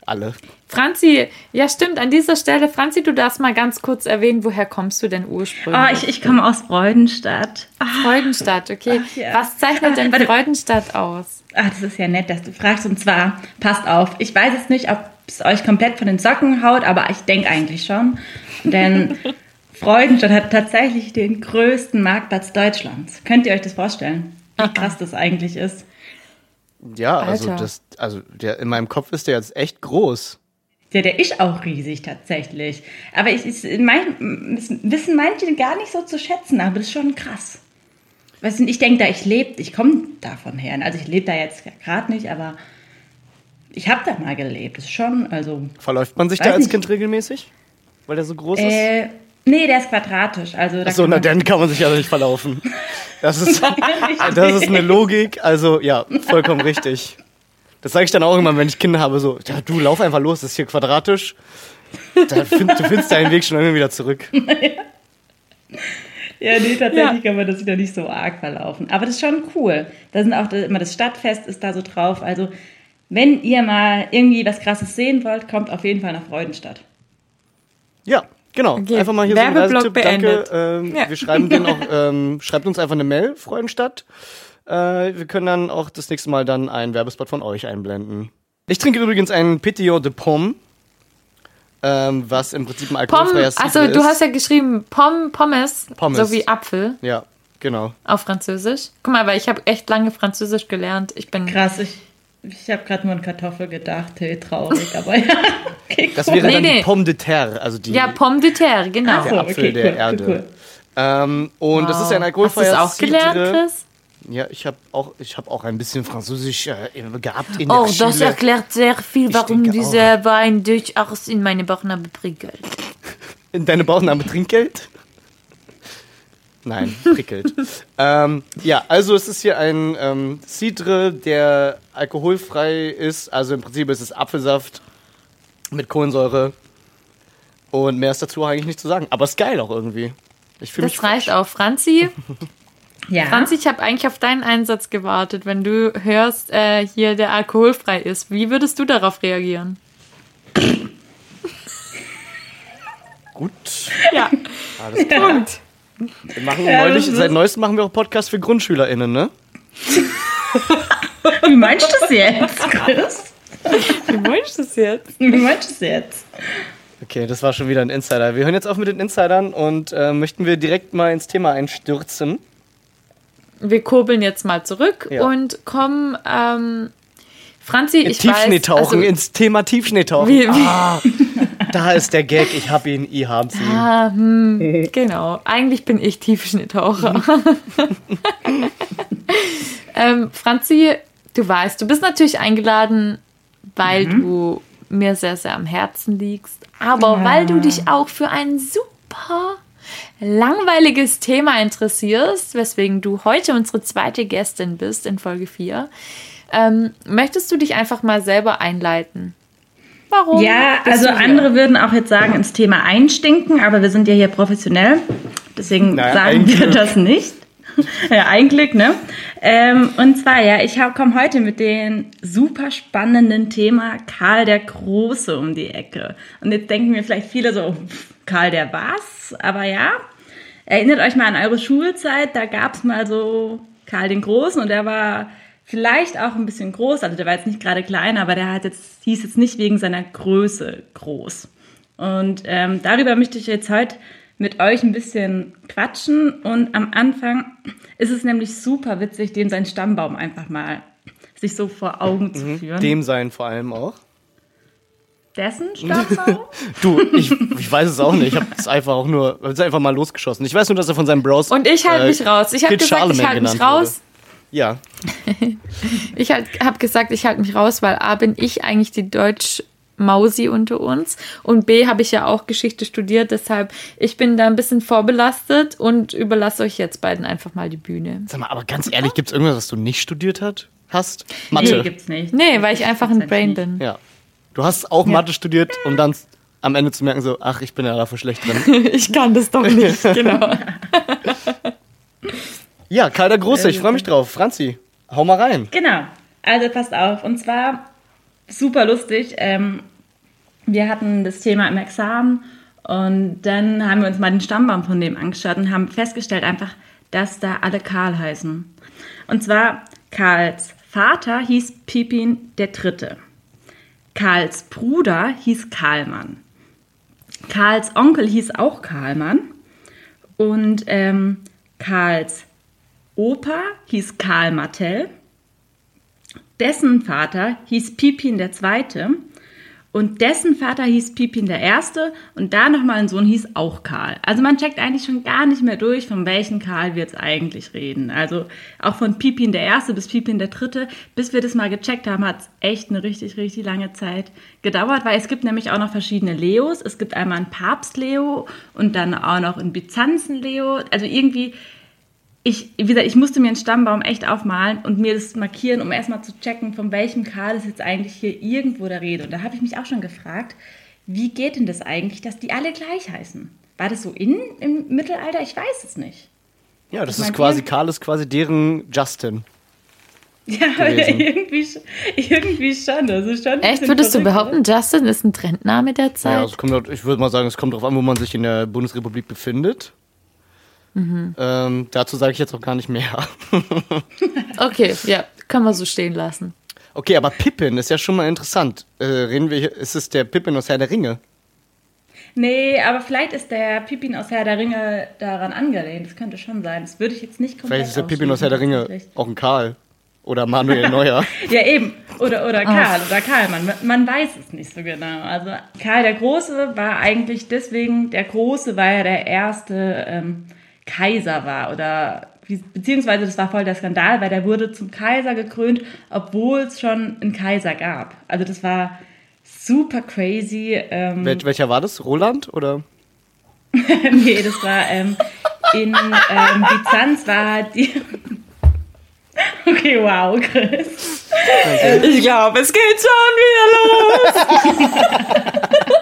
Alle. Franzi, ja stimmt, an dieser Stelle, Franzi, du darfst mal ganz kurz erwähnen, woher kommst du denn ursprünglich? Oh, ich, ich komme aus Freudenstadt. Ah, Freudenstadt, okay. Ach, ja. Was zeichnet denn Warte. Freudenstadt aus? ah, das ist ja nett, dass du fragst. Und zwar, passt auf, ich weiß jetzt nicht, ob es euch komplett von den Socken haut, aber ich denke eigentlich schon. Denn Freudenstadt hat tatsächlich den größten Marktplatz Deutschlands. Könnt ihr euch das vorstellen? Wie krass das eigentlich ist. Ja, also Alter. das, also der in meinem Kopf ist der jetzt echt groß. Ja, der ist auch riesig tatsächlich. Aber ich, ich, mein, das wissen manche gar nicht so zu schätzen, aber das ist schon krass. Weißt du, ich denke da, ich lebe, ich komme davon her. Also ich lebe da jetzt gerade nicht, aber ich habe da mal gelebt. Das ist schon, also. Verläuft man sich da als nicht. Kind regelmäßig? Weil der so groß ist? Nee, der ist quadratisch. Also da Achso, kann na man- dann kann man sich ja nicht verlaufen. Das ist, das ist eine Logik, also ja, vollkommen richtig. Das sage ich dann auch immer, wenn ich Kinder habe, so, ja, du lauf einfach los, das ist hier quadratisch. Da find, du findest deinen Weg schon irgendwie wieder zurück. Ja, nee, tatsächlich kann man das wieder nicht so arg verlaufen. Aber das ist schon cool. Da sind auch immer das Stadtfest ist da so drauf. Also, wenn ihr mal irgendwie was Krasses sehen wollt, kommt auf jeden Fall nach Freudenstadt. Ja, genau. Okay, Einfach mal hier so ein Werbeblock Reisetipp. Danke. beendet. Ähm, Ja. Wir schreiben den auch, ähm, schreibt uns einfach eine Mail, Freudenstadt. Äh, wir können dann auch das nächste Mal dann einen Werbespot von euch einblenden. Ich trinke übrigens einen Petillon de Pomme, ähm, was im Prinzip ein Pom, alkoholfreier Cidre also ist. du hast ja geschrieben Pom, Pommes, Pommes. so wie Apfel Ja, genau. auf Französisch. Guck mal, weil ich habe echt lange Französisch gelernt. Ich bin Krass, ich, ich habe gerade nur an Kartoffel gedacht. Hey, traurig, aber ja. Okay, Das wäre Nee, dann nee. die Pomme de terre, also die, ja Pomme de terre, genau. So. der Apfel okay, der cool, Erde. cool. Ähm, und das ist ja ein Hast du es auch gelernt, Cidre. Chris? Ja, ich habe auch, ich hab auch ein bisschen Französisch äh, gehabt in der Oh, das Schule. erklärt sehr viel, warum denke dieser Wein durchaus in meine Bauchnabel prickelt. In deine Bauchname Trinkgeld? Nein, prickelt. ähm, ja, also es ist hier ein ähm, Cidre, der alkoholfrei ist. Also im Prinzip ist es Apfelsaft mit Kohlensäure. Und mehr ist dazu eigentlich nicht zu sagen. Aber ist geil auch irgendwie. Ich fühle mich Das reicht auch. Franzi, Ja. Franzi, ich habe eigentlich auf deinen Einsatz gewartet. Wenn du hörst, äh, hier der alkoholfrei ist, wie würdest du darauf reagieren? gut. Ja, Alles klar. Punkt. Wir machen Ja, neulich, seit neuestem machen wir auch Podcast für GrundschülerInnen, ne? Wie meinst du das jetzt, Chris? Wie meinst du das jetzt? Wie meinst du das jetzt? Okay, das war schon wieder ein Insider. Wir hören jetzt auf mit den Insidern und äh, möchten wir direkt mal ins Thema einstürzen. Wir kurbeln jetzt mal zurück Ja. und kommen, ähm, Franzi, ich Tiefschneetauchen, weiß, also, ins Thema Tiefschneetauchen. Wie- wie- Ah, da ist der Gag, ich hab ihn, ihr habt ihn. Ah, hm, genau. Eigentlich bin ich Tiefschnittaucher. ähm, Franzi, du weißt, du bist natürlich eingeladen, weil du mir sehr, sehr am Herzen liegst, aber Ja. weil du dich auch für ein super langweiliges Thema interessierst, weswegen du heute unsere zweite Gästin bist in Folge 4, ähm, möchtest du dich einfach mal selber einleiten? Warum? Ja, also andere würden auch jetzt sagen, ins Thema einstinken, aber wir sind ja hier professionell. Deswegen Naja, sagen wir Glück. das nicht. ja, ein Glück, ne? Ähm, und zwar, ja, ich komme heute mit dem super spannenden Thema Karl der Große um die Ecke. Und jetzt denken mir vielleicht viele so, Karl der was? Aber ja, erinnert euch mal an eure Schulzeit, da gab es mal so Karl den Großen und der war vielleicht auch ein bisschen groß, also der war jetzt nicht gerade klein, aber der hat jetzt, hieß jetzt nicht wegen seiner Größe groß. Und ähm, darüber möchte ich jetzt heute mit euch ein bisschen quatschen. Und am Anfang ist es nämlich super witzig, dem seinen Stammbaum einfach mal sich so vor Augen zu führen. Dem sein vor allem auch. Dessen Stammbaum? Du, ich, ich weiß es auch nicht. Ich habe es einfach auch nur, es einfach mal losgeschossen. Ich weiß nur, dass er von seinem Bros. Und ich halte äh, mich raus. Ich habe gesagt, ich Charlemagne halte mich genannt wurde. Ja, Ich halt, habe gesagt, ich halte mich raus, weil A bin ich eigentlich die Deutsch-Mausi unter uns und B habe ich ja auch Geschichte studiert, deshalb ich bin da ein bisschen vorbelastet und überlasse euch jetzt beiden einfach mal die Bühne. sag mal, aber ganz ehrlich, gibt es irgendwas, was du nicht studiert hat, hast? Nee, Mathe. gibt's nicht. Nee, weil ich einfach ein Brain bin. ja. Du hast auch Mathe studiert, um dann am Ende zu merken, so, ach, ich bin ja dafür schlecht drin. Ich kann das doch nicht, genau. Ja, Karl der Große, ich freue mich drauf. Franzi, hau mal rein. Genau. Also passt auf. Und zwar super lustig. Ähm, wir hatten das Thema im Examen und dann haben wir uns mal den Stammbaum von dem angeschaut und haben festgestellt einfach, dass da alle Karl heißen. Und zwar Karls Vater hieß Pipin der Dritte. Karls Bruder hieß Karlmann. Karls Onkel hieß auch Karlmann. Und ähm, Karls Opa hieß Karl Martell. Dessen Vater hieß Pipin Zweite. Und dessen Vater hieß Pipin Erste. Und da nochmal ein Sohn hieß auch Karl. Also man checkt eigentlich schon gar nicht mehr durch, von welchen Karl wir jetzt eigentlich reden. Also auch von Pipin der Erste bis Pipin der Dritte. Bis wir das mal gecheckt haben, hat es echt eine richtig, richtig lange Zeit gedauert, weil es gibt nämlich auch noch verschiedene Leos. Es gibt einmal einen Papst-Leo und dann auch noch einen Byzanzen-Leo. Also irgendwie ich, wie gesagt, ich musste mir einen Stammbaum echt aufmalen und mir das markieren, um erstmal zu checken, von welchem Karl ist jetzt eigentlich hier irgendwo der Rede. Und da habe ich mich auch schon gefragt, wie geht denn das eigentlich, dass die alle gleich heißen? War das so in im Mittelalter? Ich weiß es nicht. Ja, das Ich ist quasi, Karl ist quasi deren Justin. Ja, irgendwie, irgendwie schon. Das ist schon Echt, würdest du behaupten, Justin ist ein Trendname der Ja, Zeit? es kommt, ich würde mal sagen, es kommt darauf an, wo man sich in der Bundesrepublik befindet. Mhm. Ähm, dazu sage ich jetzt auch gar nicht mehr. Okay, ja, können wir so stehen lassen. Okay, aber Pippin ist ja schon mal interessant. Äh, reden wir hier, ist es der Pippin aus Herr der Ringe? Nee, aber vielleicht ist der Pippin aus Herr der Ringe daran angelehnt. Das könnte schon sein. Das würde ich jetzt nicht komplett Vielleicht ist der Pippin aus Herr der Ringe auch ein Karl. Oder Manuel Neuer. Ja, eben. Oder, oder Karl, oder Karlmann. Man, man weiß es nicht so genau. Also Karl der Große war eigentlich deswegen der Große, weil er der erste ähm, Kaiser war. Oder wie- beziehungsweise das war voll der Skandal, weil der wurde zum Kaiser gekrönt, obwohl es schon einen Kaiser gab. Also das war super crazy. Ähm, Wel welcher war das? Roland? Oder? nee, das war ähm, in ähm, Byzanz war die. Okay, wow, Chris. Ich glaube, es geht schon wieder los.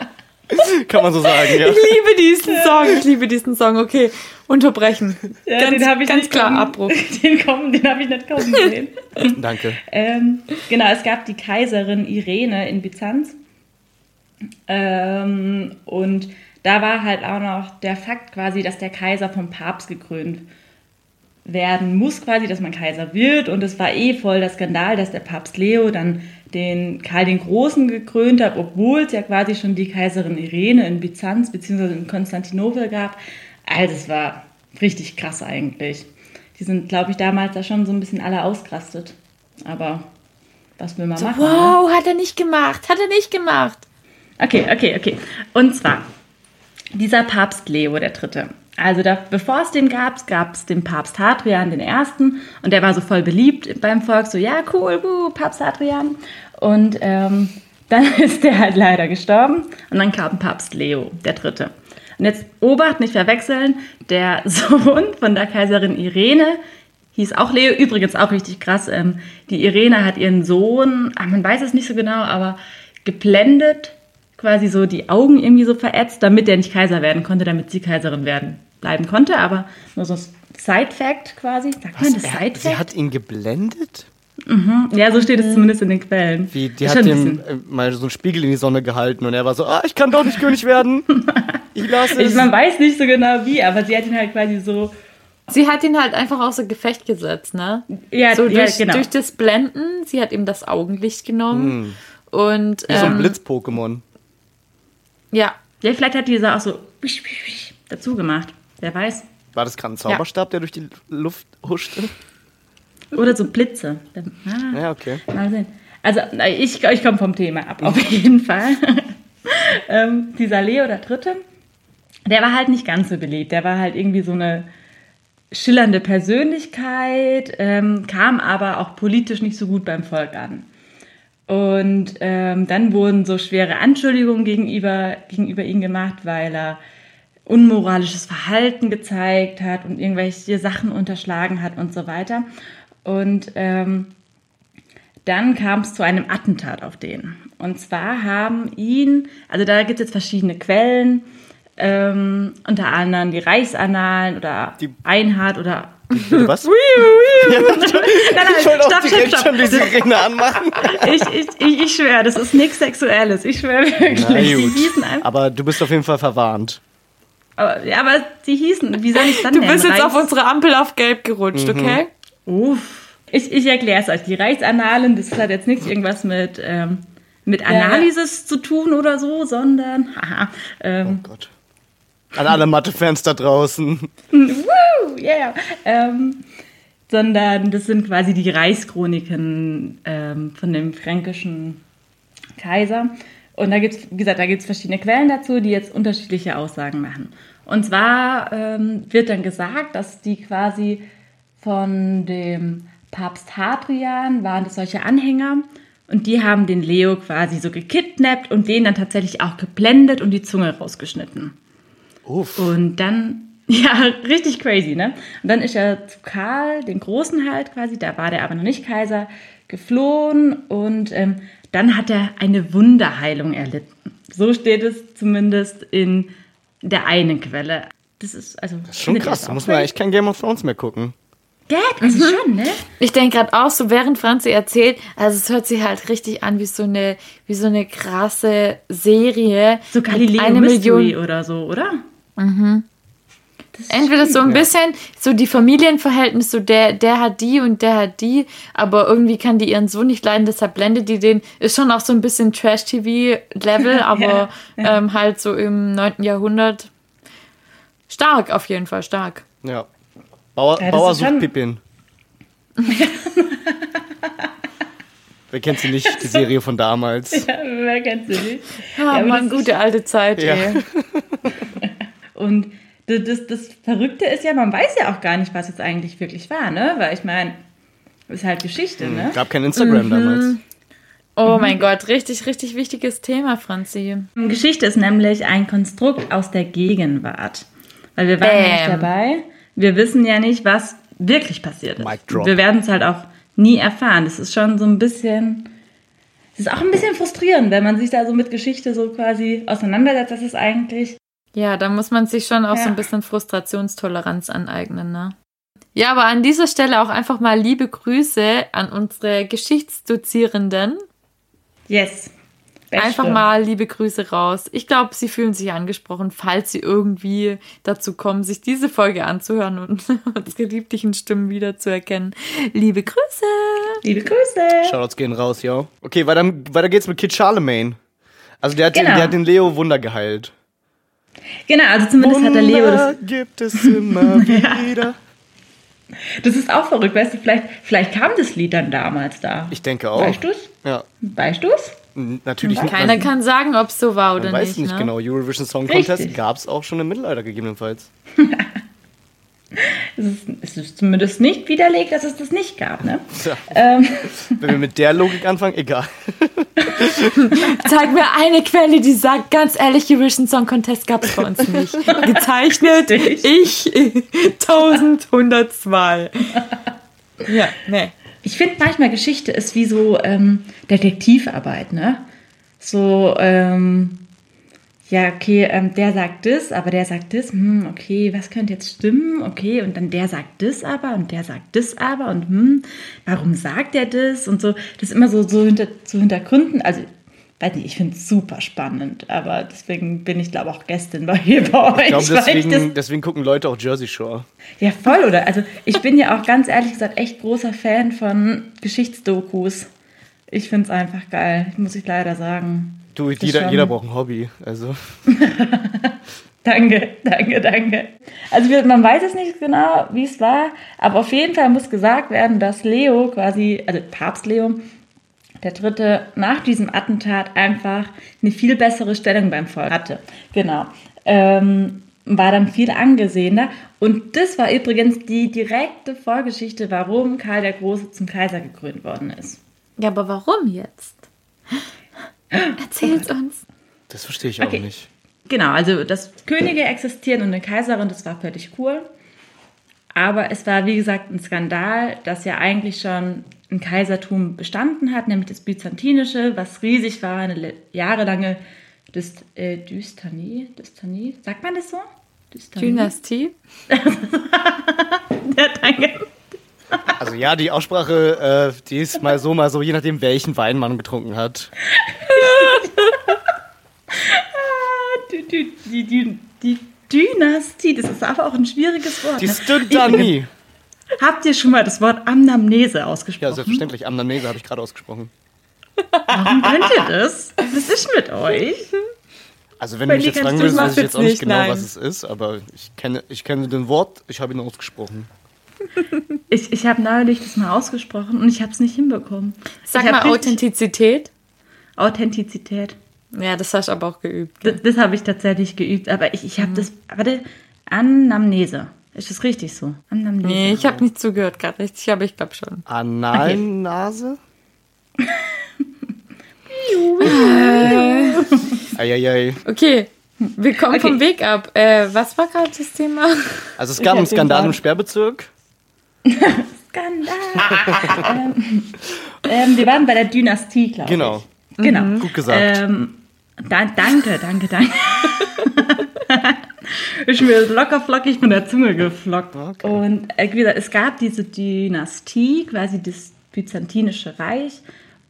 Kann man so sagen, ja. Ich liebe diesen Song. Ich liebe diesen Song. Okay, unterbrechen. Ja, ganz den habe ich ganz nicht klar kommen- Abbruch. Den, kommen, den habe ich nicht kommen sehen. Danke. ähm, genau, es gab die Kaiserin Irene in Byzanz. Ähm, und da war halt auch noch der Fakt quasi, dass der Kaiser vom Papst gekrönt werden muss, quasi, dass man Kaiser wird. Und es war eh voll der Skandal, dass der Papst Leo dann den Karl den Großen gekrönt hat, obwohl es ja quasi schon die Kaiserin Irene in Byzanz bzw. in Konstantinopel gab. Also es war richtig krass eigentlich. Die sind, glaube ich, damals da schon so ein bisschen alle ausgerastet. Aber was will man machen? ne? Wow, hat er nicht gemacht. Hat er nicht gemacht. Okay, okay, okay. Und zwar dieser Papst Leo der Dritte. Also da, bevor es den gab, gab es den Papst Hadrian den Ersten und der war so voll beliebt beim Volk, so ja cool, wuh, Papst Hadrian. Und ähm, dann ist der halt leider gestorben und dann kam Papst Leo der Dritte. Und jetzt Obacht, nicht verwechseln, der Sohn von der Kaiserin Irene hieß auch Leo, übrigens auch richtig krass. Ähm, die Irene hat ihren Sohn, ah, man weiß es nicht so genau, aber geblendet, quasi so die Augen irgendwie so verätzt, damit der nicht Kaiser werden konnte, damit sie Kaiserin werden bleiben konnte. Aber nur so ein Side-Fact quasi. Sagt man das Er, Side-Fact? sie hat ihn geblendet? Ja, so steht es zumindest in den Quellen. Wie, die Ist hat bisschen- äh, mal so einen Spiegel in die Sonne gehalten und er war so, ah, ich kann doch nicht König werden. Ich lasse Ich, es. man weiß nicht so genau wie, aber sie hat ihn halt quasi so Sie hat ihn halt einfach außer Gefecht gesetzt, ne? Ja, so ja, durch, genau. durch das Blenden, sie hat ihm das Augenlicht genommen. Und Wie so ein ähm, Blitz-Pokémon. ja, Ja, vielleicht hat dieser auch so wisch, wisch, wisch dazu gemacht. Wer weiß. War das gerade ein Zauberstab, der durch die Luft huschte? Oder so Blitze. Ah, Ja, okay. mal sehen. Also, ich, ich komme vom Thema ab, auf jeden Fall. ähm, dieser Leo, der Dritte, der war halt nicht ganz so beliebt. Der war halt irgendwie so eine schillernde Persönlichkeit, ähm, kam aber auch politisch nicht so gut beim Volk an. Und ähm, dann wurden so schwere Anschuldigungen gegenüber, gegenüber ihm gemacht, weil er unmoralisches Verhalten gezeigt hat und irgendwelche Sachen unterschlagen hat und so weiter. Und ähm, dann kam es zu einem Attentat auf den. Und zwar haben ihn, also da gibt es jetzt verschiedene Quellen, ähm, unter anderem die Reichsannalen oder Die- Einhard oder. Bitte was? nein, nein, Ich wollte stopp, stopp, direkt stopp. schon die Sirene anmachen. Ich, ich, ich, ich schwöre, das ist nichts Sexuelles. Ich schwöre wirklich. Na gut. Aber du bist auf jeden Fall verwarnt. Aber, ja, aber die hießen, wie soll ich dann du bist jetzt auf Reichs- unsere Ampel auf Gelb gerutscht, okay? Uff. Ich, ich erkläre es euch. Die Reichsannalen, das hat jetzt nichts irgendwas mit, ähm, mit ja. Analysis zu tun oder so, sondern, haha, ähm, Oh Gott. An alle Mathe-Fans da draußen. woo, yeah, ähm, sondern das sind quasi die Reichschroniken ähm, von dem fränkischen Kaiser. Und da gibt es, wie gesagt, da gibt es verschiedene Quellen dazu, die jetzt unterschiedliche Aussagen machen. Und zwar ähm, wird dann gesagt, dass die quasi von dem Papst Hadrian waren das solche Anhänger und die haben den Leo quasi so gekidnappt und den dann tatsächlich auch geblendet und die Zunge rausgeschnitten. Uff. Und dann, ja, richtig crazy, ne? Und dann ist er zu Karl, den Großen halt quasi, da war der aber noch nicht Kaiser, geflohen und ähm, dann hat er eine Wunderheilung erlitten. So steht es zumindest in der einen Quelle. Das ist also Das ist schon krass. Da muss man eigentlich kein Game of Thrones mehr gucken. Gag, also schon, ne? Ich denke gerade auch so, während Franzi erzählt, also es hört sich halt richtig an wie so eine, wie so eine krasse Serie. So Galileo eine Mystery Million. oder so, oder? Entweder so ein bisschen so die Familienverhältnisse, so der, der hat die und der hat die, aber irgendwie kann die ihren Sohn nicht leiden, deshalb blendet die den. Ist schon auch so ein bisschen Trash-TV-Level, aber Ähm, halt so im 9. Jahrhundert. Stark, auf jeden Fall, stark. Ja. Bauer, Ja, Bauer sucht schon- Pippin. Wer kennt sie nicht, die Serie von damals? Wer kennt sie nicht? Ja, aber Mann, gute alte Zeit, Ja. ey. Und das, das, das Verrückte ist ja, man weiß ja auch gar nicht, was jetzt eigentlich wirklich war, ne? Weil ich meine, ist halt Geschichte, ne? Gab kein Instagram damals. Oh Mhm. mein Gott, richtig, richtig wichtiges Thema, Franzi. Geschichte ist nämlich ein Konstrukt aus der Gegenwart. Weil wir waren ja nicht dabei. Wir wissen ja nicht, was wirklich passiert ist. Mic drop. Wir werden es halt auch nie erfahren. Das ist schon so ein bisschen. Es ist auch ein bisschen frustrierend, wenn man sich da so mit Geschichte so quasi auseinandersetzt. Das ist eigentlich. Ja, da muss man sich schon auch so Ja. ein bisschen Frustrationstoleranz aneignen, ne? Ja, aber an dieser Stelle auch einfach mal liebe Grüße an unsere Geschichtsdozierenden. Yes. Beste. Einfach mal liebe Grüße raus. Ich glaube, sie fühlen sich angesprochen, falls sie irgendwie dazu kommen, sich diese Folge anzuhören und unsere lieblichen Stimmen wiederzuerkennen. Liebe Grüße! Liebe Grüße. Shoutouts gehen raus, yo. Okay, weiter, weiter geht's mit Kid Charlemagne. Also der hat, den, Genau. der hat den Leo Wunder geheilt. Genau, also zumindest hat der Leo Wunder das. gibt es immer wieder. Das ist auch verrückt, weißt du, vielleicht, vielleicht kam das Lied dann damals da. Ich denke auch. Weißt du's? Ja, Weißt du's? n- natürlich nicht. Keiner kann sagen, ob es so war man oder weiß nicht. nicht ne? genau. Eurovision Song Contest Richtig. gab's auch schon im Mittelalter gegebenenfalls. Es ist, es ist zumindest nicht widerlegt, dass es das nicht gab, ne? Tja, Ähm, wenn wir mit der Logik anfangen, egal. Zeig mir eine Quelle, die sagt, ganz ehrlich, Eurovision Song Contest gab es bei uns nicht. Gezeichnet ich 1102. Ja, nee. ich finde manchmal Geschichte ist wie so ähm, Detektivarbeit, ne? So, ähm, ja, okay, ähm, der sagt das, aber der sagt das, hm, okay, was könnte jetzt stimmen? Okay, und dann der sagt das aber und der sagt das aber und hm, warum sagt er das? Und so, das ist immer so, so hinter, zu Hintergründen, also weiß nicht, ich finde es super spannend, aber deswegen bin ich, glaube ich, auch Gästin bei hier bei euch. Ich glaube, deswegen, das- deswegen gucken Leute auch Jersey Shore. ja, voll, oder? Also ich bin ja auch ganz ehrlich gesagt echt großer Fan von Geschichtsdokus. Ich finde es einfach geil, muss ich leider sagen. Du, jeder, jeder braucht ein Hobby. Also, Danke, danke, danke. Also man weiß es nicht genau, wie es war, aber auf jeden Fall muss gesagt werden, dass Leo quasi, also Papst Leo, der Dritte, nach diesem Attentat einfach eine viel bessere Stellung beim Volk hatte. Genau. Ähm, war dann viel angesehener. Und das war übrigens die direkte Vorgeschichte, warum Karl der Große zum Kaiser gekrönt worden ist. Ja, aber warum jetzt? Erzähl's uns. das verstehe ich auch Okay. nicht. Genau, also dass Könige existieren und eine Kaiserin, das war völlig cool. Aber es war, wie gesagt, ein Skandal, dass ja eigentlich schon ein Kaisertum bestanden hat, nämlich das Byzantinische, was riesig war, eine jahrelange Dyst, äh, Dystanie, Dystanie, sagt man das so? Dystanie? Dynastie? Ja, danke. Also ja, die Aussprache, äh, die ist mal so, mal so, je nachdem, welchen Wein man getrunken hat. Die, die, die, die, Dynastie, das ist aber auch ein schwieriges Wort. Die ne? Stündanie. Habt ihr schon mal das Wort Amnamnese Ja, ausgesprochen? selbstverständlich. Amnamnese habe ich gerade ausgesprochen. Warum könnt ihr das? Was ist mit euch? Also wenn Bei du mich jetzt fragen es weiß ich jetzt auch nicht nicht, genau, nein. was es ist, aber ich kenne, ich kenne den Wort, ich habe ihn ausgesprochen. Ich, ich habe neulich das mal ausgesprochen und ich habe es nicht hinbekommen. Sag ich mal Authentizität. Authentizität. Ja, das hast du aber auch geübt. Das, das habe ich tatsächlich geübt, aber ich, ich habe das. Warte, Anamnese. Ist das richtig so? Anamnese. Nee, ich habe nicht zugehört gerade richtig, aber ich glaube schon. Analnase? Eieiei. Okay, wir kommen Okay. vom Weg ab. Äh, was war gerade das Thema? Also es gab einen Skandal im. Sperrbezirk. Skandal. ähm, ähm, wir waren bei der Dynastie, glaube Genau. ich. Genau. Gut gesagt. Ähm, da, danke, danke, danke. ist mir locker flockig von der Zunge geflockt. Okay. Und äh, wie gesagt, es gab diese Dynastie, quasi das Byzantinische Reich.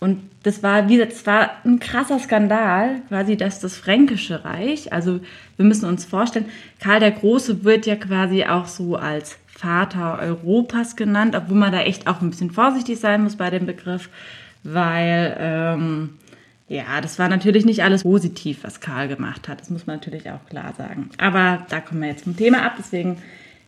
Und das war, wie gesagt, es war ein krasser Skandal, quasi, dass das Fränkische Reich, also wir müssen uns vorstellen, Karl der Große wird ja quasi auch so als Vater Europas genannt, obwohl man da echt auch ein bisschen vorsichtig sein muss bei dem Begriff, weil ähm, ja, das war natürlich nicht alles positiv, was Karl gemacht hat. Das muss man natürlich auch klar sagen. Aber da kommen wir jetzt vom Thema ab, deswegen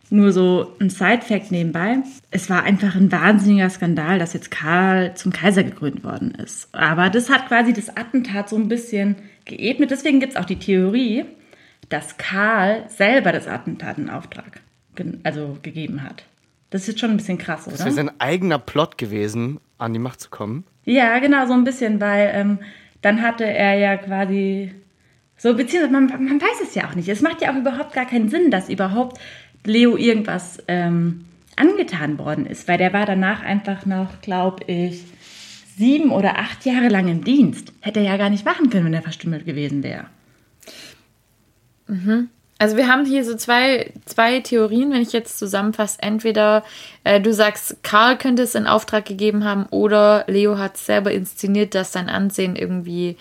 nur so ein Side-Fact nebenbei. Es war einfach ein wahnsinniger Skandal, dass jetzt Karl zum Kaiser gekrönt worden ist. Aber das hat quasi das Attentat so ein bisschen geebnet. Deswegen gibt es auch die Theorie, dass Karl selber das Attentat in Auftrag also gegeben hat. Das ist jetzt schon ein bisschen krass, oder? Das wäre sein eigener Plot gewesen, an die Macht zu kommen. Ja, genau, so ein bisschen, weil ähm, dann hatte er ja quasi so, beziehungsweise man, man weiß es ja auch nicht. Es macht ja auch überhaupt gar keinen Sinn, dass überhaupt Leo irgendwas ähm, angetan worden ist, weil der war danach einfach noch, glaube ich, sieben oder acht Jahre lang im Dienst. Hätte er ja gar nicht machen können, wenn er verstümmelt gewesen wäre. Also wir haben hier so zwei, zwei Theorien, wenn ich jetzt zusammenfasse. Entweder äh, du sagst, Karl könnte es in Auftrag gegeben haben oder Leo hat es selber inszeniert, dass sein Ansehen irgendwie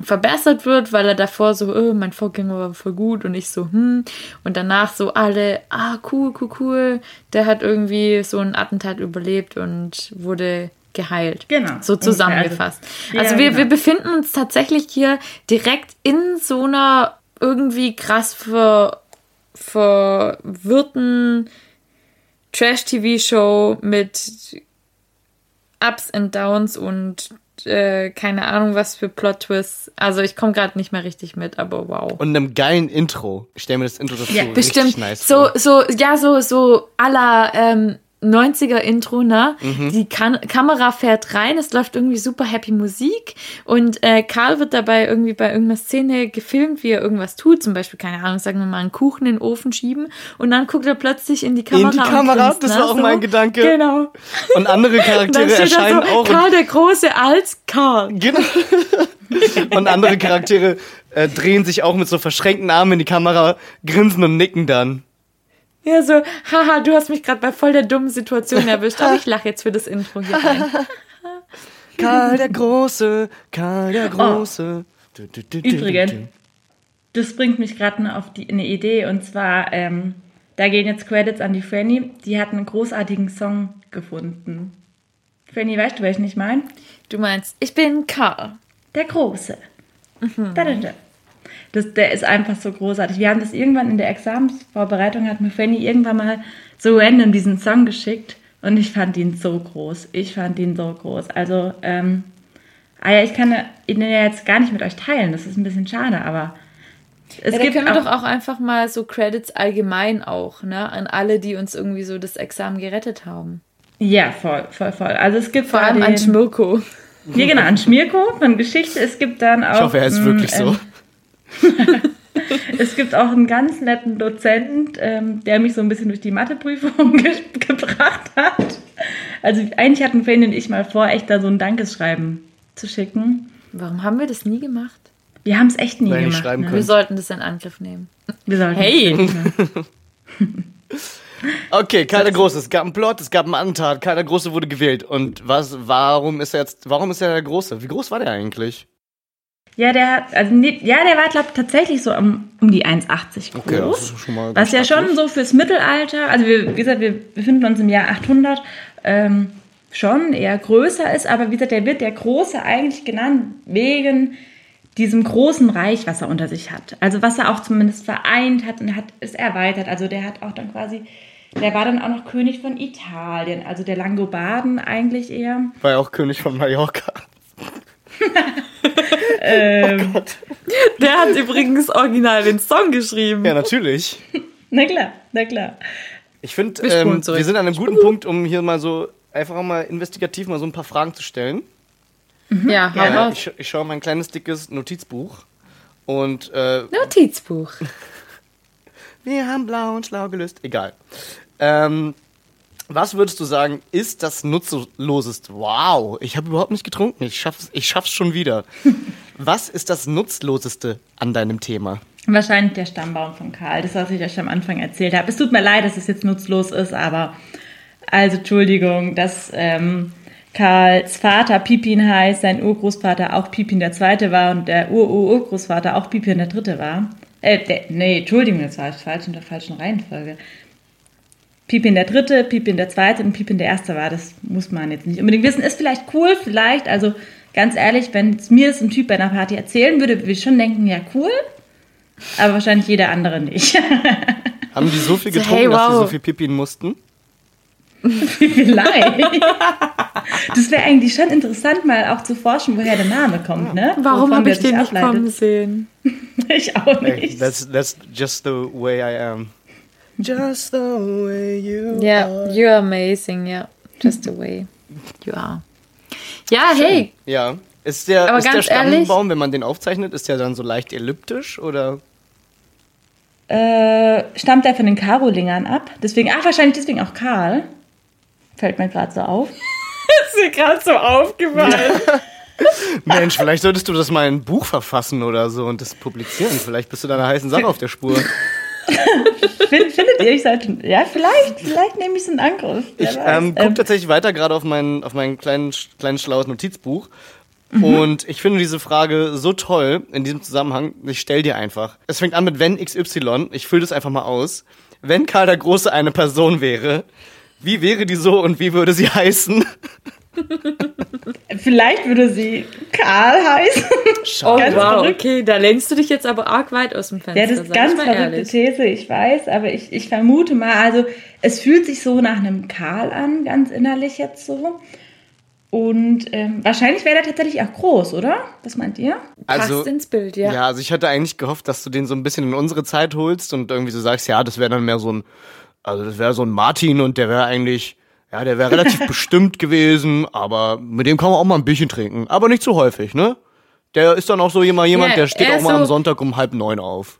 verbessert wird, weil er davor so, oh, mein Vorgänger war voll gut und ich so, hm. Und danach so alle, ah, cool, cool, cool. Der hat irgendwie so ein Attentat überlebt und wurde geheilt. Genau. So zusammengefasst. Ja, Also wir, genau. wir befinden uns tatsächlich hier direkt in so einer irgendwie krass ver, verwirrten Trash-TV-Show mit Ups and Downs und äh, keine Ahnung was für Plot-Twists. Also ich komme gerade nicht mehr richtig mit, aber wow. Und einem geilen Intro. Ich stelle mir das Intro dazu Ja, richtig Bestimmt. nice so, so, ja, so, so aller ähm, 90er Intro, ne? Mhm. Die kan Kamera fährt rein, es läuft irgendwie super happy Musik und äh, Karl wird dabei irgendwie bei irgendeiner Szene gefilmt, wie er irgendwas tut, zum Beispiel, keine Ahnung, sagen wir mal, einen Kuchen in den Ofen schieben und dann guckt er plötzlich in die Kamera. die und Kamera? grinst, Das ne? war auch mein Gedanke. Genau. Und andere Charaktere erscheinen so, auch. Karl der Große als Karl. Genau. und andere Charaktere äh, drehen sich auch mit so verschränkten Armen in die Kamera, grinsen und nicken dann. Ja, so, haha, du hast mich gerade bei voll der dummen Situation erwischt, aber ich lache jetzt für das Intro hier rein. Karl der Große, Karl der Große. Du, du, du, Übrigens, das bringt mich gerade auf die, eine Idee und zwar, ähm, da gehen jetzt Credits an die Franny, die hat einen großartigen Song gefunden. Franny, weißt du, welchen ich meine? Du meinst, ich bin Karl. Der Große. Da, da, da. Das, der ist einfach so großartig. Wir haben das irgendwann in der Examensvorbereitung, hat mir Fanny irgendwann mal so random diesen Song geschickt und ich fand ihn so groß. Ich fand ihn so groß. Also, ähm, ah ja, ich kann ihn ja jetzt gar nicht mit euch teilen. Das ist ein bisschen schade, aber es Ja, gibt können wir auch, doch auch einfach mal so Credits allgemein auch, ne? An alle, die uns irgendwie so das Examen gerettet haben. Ja, voll, voll, voll. Also es gibt Vor allem den, an Schmirko. Ja, genau, an Schmierko von Geschichte. Es gibt dann auch. Ich hoffe, er ist wirklich ähm, so. Es gibt auch einen ganz netten Dozenten, ähm, der mich so ein bisschen durch die Matheprüfung ge gebracht hat. Also eigentlich hatten Fanny und ich mal vor, echt da so ein Dankeschreiben zu schicken. Warum haben wir das nie gemacht? Wir haben es echt nie Weil gemacht. schreiben Ne? Wir sollten das in Angriff nehmen. Wir sollten Hey! Okay, der Große, es gab einen Plot, es gab einen Attentat, Karl der Große wurde gewählt. Und was, warum ist er jetzt, warum ist er der Große? Wie groß war der eigentlich? Ja, der hat, also nee, ja, der war, glaube ich, tatsächlich so um, um die 1,80 groß. Okay, das ist schon mal Was ja schon so fürs Mittelalter, also wir, wie gesagt, wir befinden uns im Jahr 800, ähm, schon eher größer ist, aber wie gesagt, der wird der Große eigentlich genannt wegen diesem großen Reich, was er unter sich hat. Also was er auch zumindest vereint hat und hat es erweitert. Also der hat auch dann quasi, der war dann auch noch König von Italien, also der Langobarden eigentlich eher. War ja auch König von Mallorca. Der hat übrigens original den Song geschrieben. Ja, natürlich. Na klar, na klar. Ich finde, ähm, wir sind an einem guten Punkt, um hier mal so einfach mal investigativ mal so ein paar Fragen zu stellen. Ja, hau Äh, ich, ich schaue mein kleines dickes Notizbuch und äh, Notizbuch. wir haben blau und schlau gelöst. Egal. Ähm, was würdest du sagen, ist das nutzloseste? Wow, ich habe überhaupt nicht getrunken. Ich schaff's, ich schaff's schon wieder. was ist das nutzloseste an deinem Thema? Wahrscheinlich der Stammbaum von Karl, das, was ich euch am Anfang erzählt habe. Es tut mir leid, dass es jetzt nutzlos ist, aber also Entschuldigung, dass ähm, Karls Vater Pipin heißt, sein Urgroßvater auch Pipin der Zweite war und der Ur-Ur-Urgroßvater auch Pipin der Dritte war. Äh, der, nee, Entschuldigung, das war falsch in der falschen Reihenfolge. Pipin der Dritte, Pipin der Zweite und Pipin der Erste war. Das muss man jetzt nicht unbedingt wissen. Ist vielleicht cool, vielleicht. Also ganz ehrlich, wenn es mir das ein Typ bei einer Party erzählen würde, würde ich schon denken, ja cool. Aber wahrscheinlich jeder andere nicht. Haben die so viel So, getrunken, hey, dass sie wow. so viel Pipi mussten? vielleicht. Das wäre eigentlich schon interessant, mal auch zu forschen, woher der Name kommt, ne? Warum habe ich den nicht ableitet. kommen sehen? Ich auch nicht. that's, that's just the way I am. Just the way you Ja, are. you're amazing, ja. Just the way you are. Ja, hey, Ja. Ist der, Aber ist der ganz ehrlich- Stammbaum, wenn man den aufzeichnet, ist der dann so leicht elliptisch oder? Äh, stammt er von den Karolingern ab? Deswegen, ach, wahrscheinlich deswegen auch Karl. Fällt mir gerade so auf. ist mir gerade so aufgefallen. Mensch, vielleicht solltest du das mal in ein Buch verfassen oder so und das publizieren. Vielleicht bist du da einer heißen Sache auf der Spur. Find, findet ihr, ich sollte, ja, vielleicht, vielleicht nehme ich es in Angriff. Wer Ich ähm, gucke Ähm, tatsächlich weiter gerade auf mein, auf mein kleinen, kleinen schlaues Notizbuch. Mhm. Und ich finde diese Frage so toll in diesem Zusammenhang. Ich stell dir einfach. Es fängt an mit wenn XY. Ich fülle das einfach mal aus. Wenn Karl der Große eine Person wäre, wie wäre die so und wie würde sie heißen? Vielleicht würde sie Karl heißen. Oh, Ganz wow, verrückt. okay, da lehnst du dich jetzt aber arg weit aus dem Fenster. Ja, das ist ganz verrückte ehrlich. These, ich weiß, aber ich, ich vermute mal, also es fühlt sich so nach einem Karl an, ganz innerlich jetzt so. Und ähm, wahrscheinlich wäre der tatsächlich auch groß, oder? Was meint ihr? Passt ins Bild, ja. Ja, also ich hatte eigentlich gehofft, dass du den so ein bisschen in unsere Zeit holst und irgendwie so sagst, ja, das wäre dann mehr so ein, also das wäre so ein Martin und der wäre eigentlich, ja, der wäre relativ bestimmt gewesen, aber mit dem kann man auch mal ein Bierchen trinken. Aber nicht zu häufig, ne? Der ist dann auch so jemand, jemand Ja, der steht auch mal am so- Sonntag um halb neun auf.